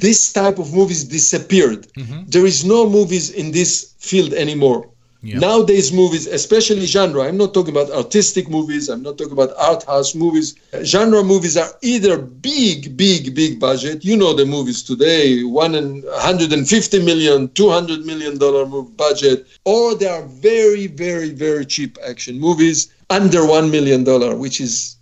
this type of movies disappeared. Mm-hmm. There is no movies in this field anymore. Yeah. Nowadays, movies, especially genre, I'm not talking about artistic movies, I'm not talking about art house movies. Genre movies are either big, big, big budget. You know the movies today, one and 150 million, 200 million dollar budget, or they are very, very, very cheap action movies under one million dollar, which is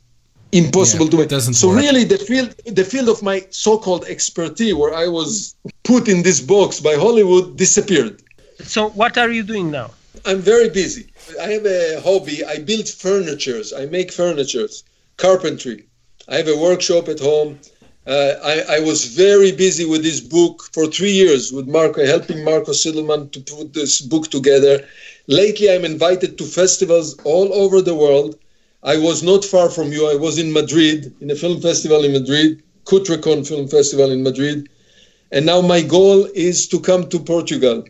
impossible Yeah, to make. doesn't so work. really, the field, the field of my so-called expertise, where I was put in this box by Hollywood, disappeared. So what are you doing now? I'm very busy. I have a hobby. I build furnitures. I make furnitures, carpentry. I have a workshop at home. Uh, I, I was very busy with this book for three years with Marco, helping Marco Sidelman to put this book together. Lately, I'm invited to festivals all over the world. I was not far from you. I was in Madrid, in a film festival in Madrid, Cutrecon Film Festival in Madrid. And now my goal is to come to Portugal,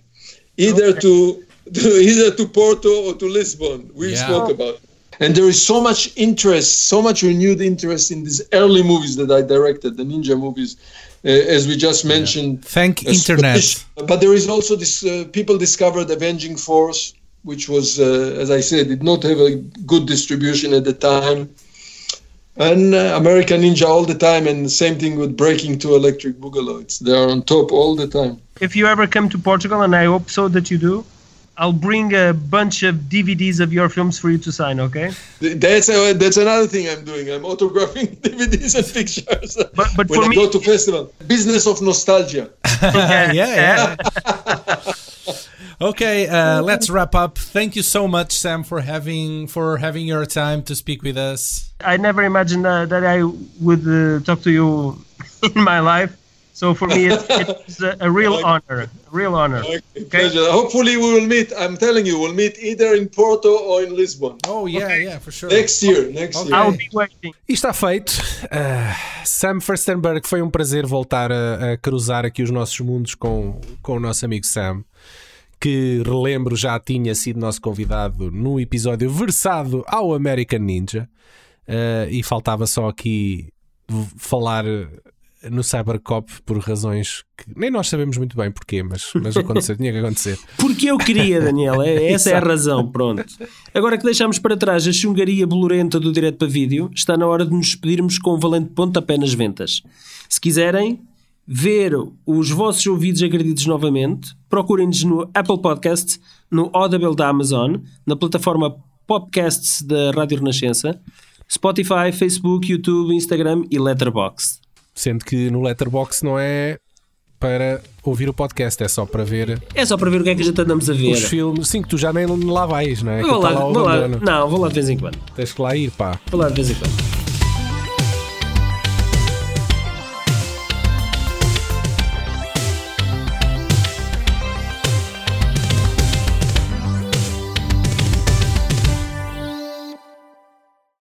either to, to either to Porto or to Lisbon. We Yeah. spoke about. And there is so much interest, so much renewed interest in these early movies that I directed, the ninja movies, uh, as we just mentioned. Thank Uh, internet. Spanish. But there is also this. Uh, people discovered Avenging Force, which was, uh, as I said, did not have a good distribution at the time. And uh, American Ninja all the time, and the same thing with Breaking to Electric Boogaloo. It's they are on top all the time. If you ever come to Portugal, and I hope so that you do, I'll bring a bunch of DVDs of your films for you to sign, okay? That's a, that's another thing I'm doing. I'm autographing <laughs> DVDs and pictures. But- but when for I me- go to festival, business of nostalgia. <laughs> yeah, yeah. <laughs> okay, uh, let's wrap up. Thank you so much, Sam, for having for having your time to speak with us. I never imagined uh, that I would uh, talk to you in my life. So for me, it, it's a, a real honor, a real honor. Pleasure. Hopefully, we will meet. I'm telling you, we'll meet either in Porto or in Lisbon Oh yeah, yeah, for sure. next year. Next Okay. year. I'll be waiting. E está feito. Ah, Sam Furstenberg, foi um prazer voltar a, a cruzar aqui os nossos mundos com, com o nosso amigo Sam, que relembro já tinha sido nosso convidado no episódio versado ao American Ninja. Ah, e faltava só aqui falar no Cybercop por razões que nem nós sabemos muito bem porquê, mas, mas aconteceu, tinha que acontecer. <laughs> Porque eu queria, Daniel, é- <laughs> essa é a razão, pronto. Agora que deixámos para trás a chungaria bolorenta do direto para vídeo, está na hora de nos despedirmos com um valente pontapé nas ventas. Se quiserem ver os vossos ouvidos agredidos novamente, procurem-nos no Apple Podcasts, no Audible da Amazon, na plataforma Podcasts da Rádio Renascença, Spotify, Facebook, YouTube, Instagram e Letterboxd. Sendo que no Letterbox não é para ouvir o podcast, é só para ver É só para ver o que é que a gente andamos a ver. os filmes. Sim, que tu já nem lá vais, não é? Vou lá, está lá vou lá, não, vou lá de vez em quando. Tens que lá ir, pá. Vou lá de vez em quando.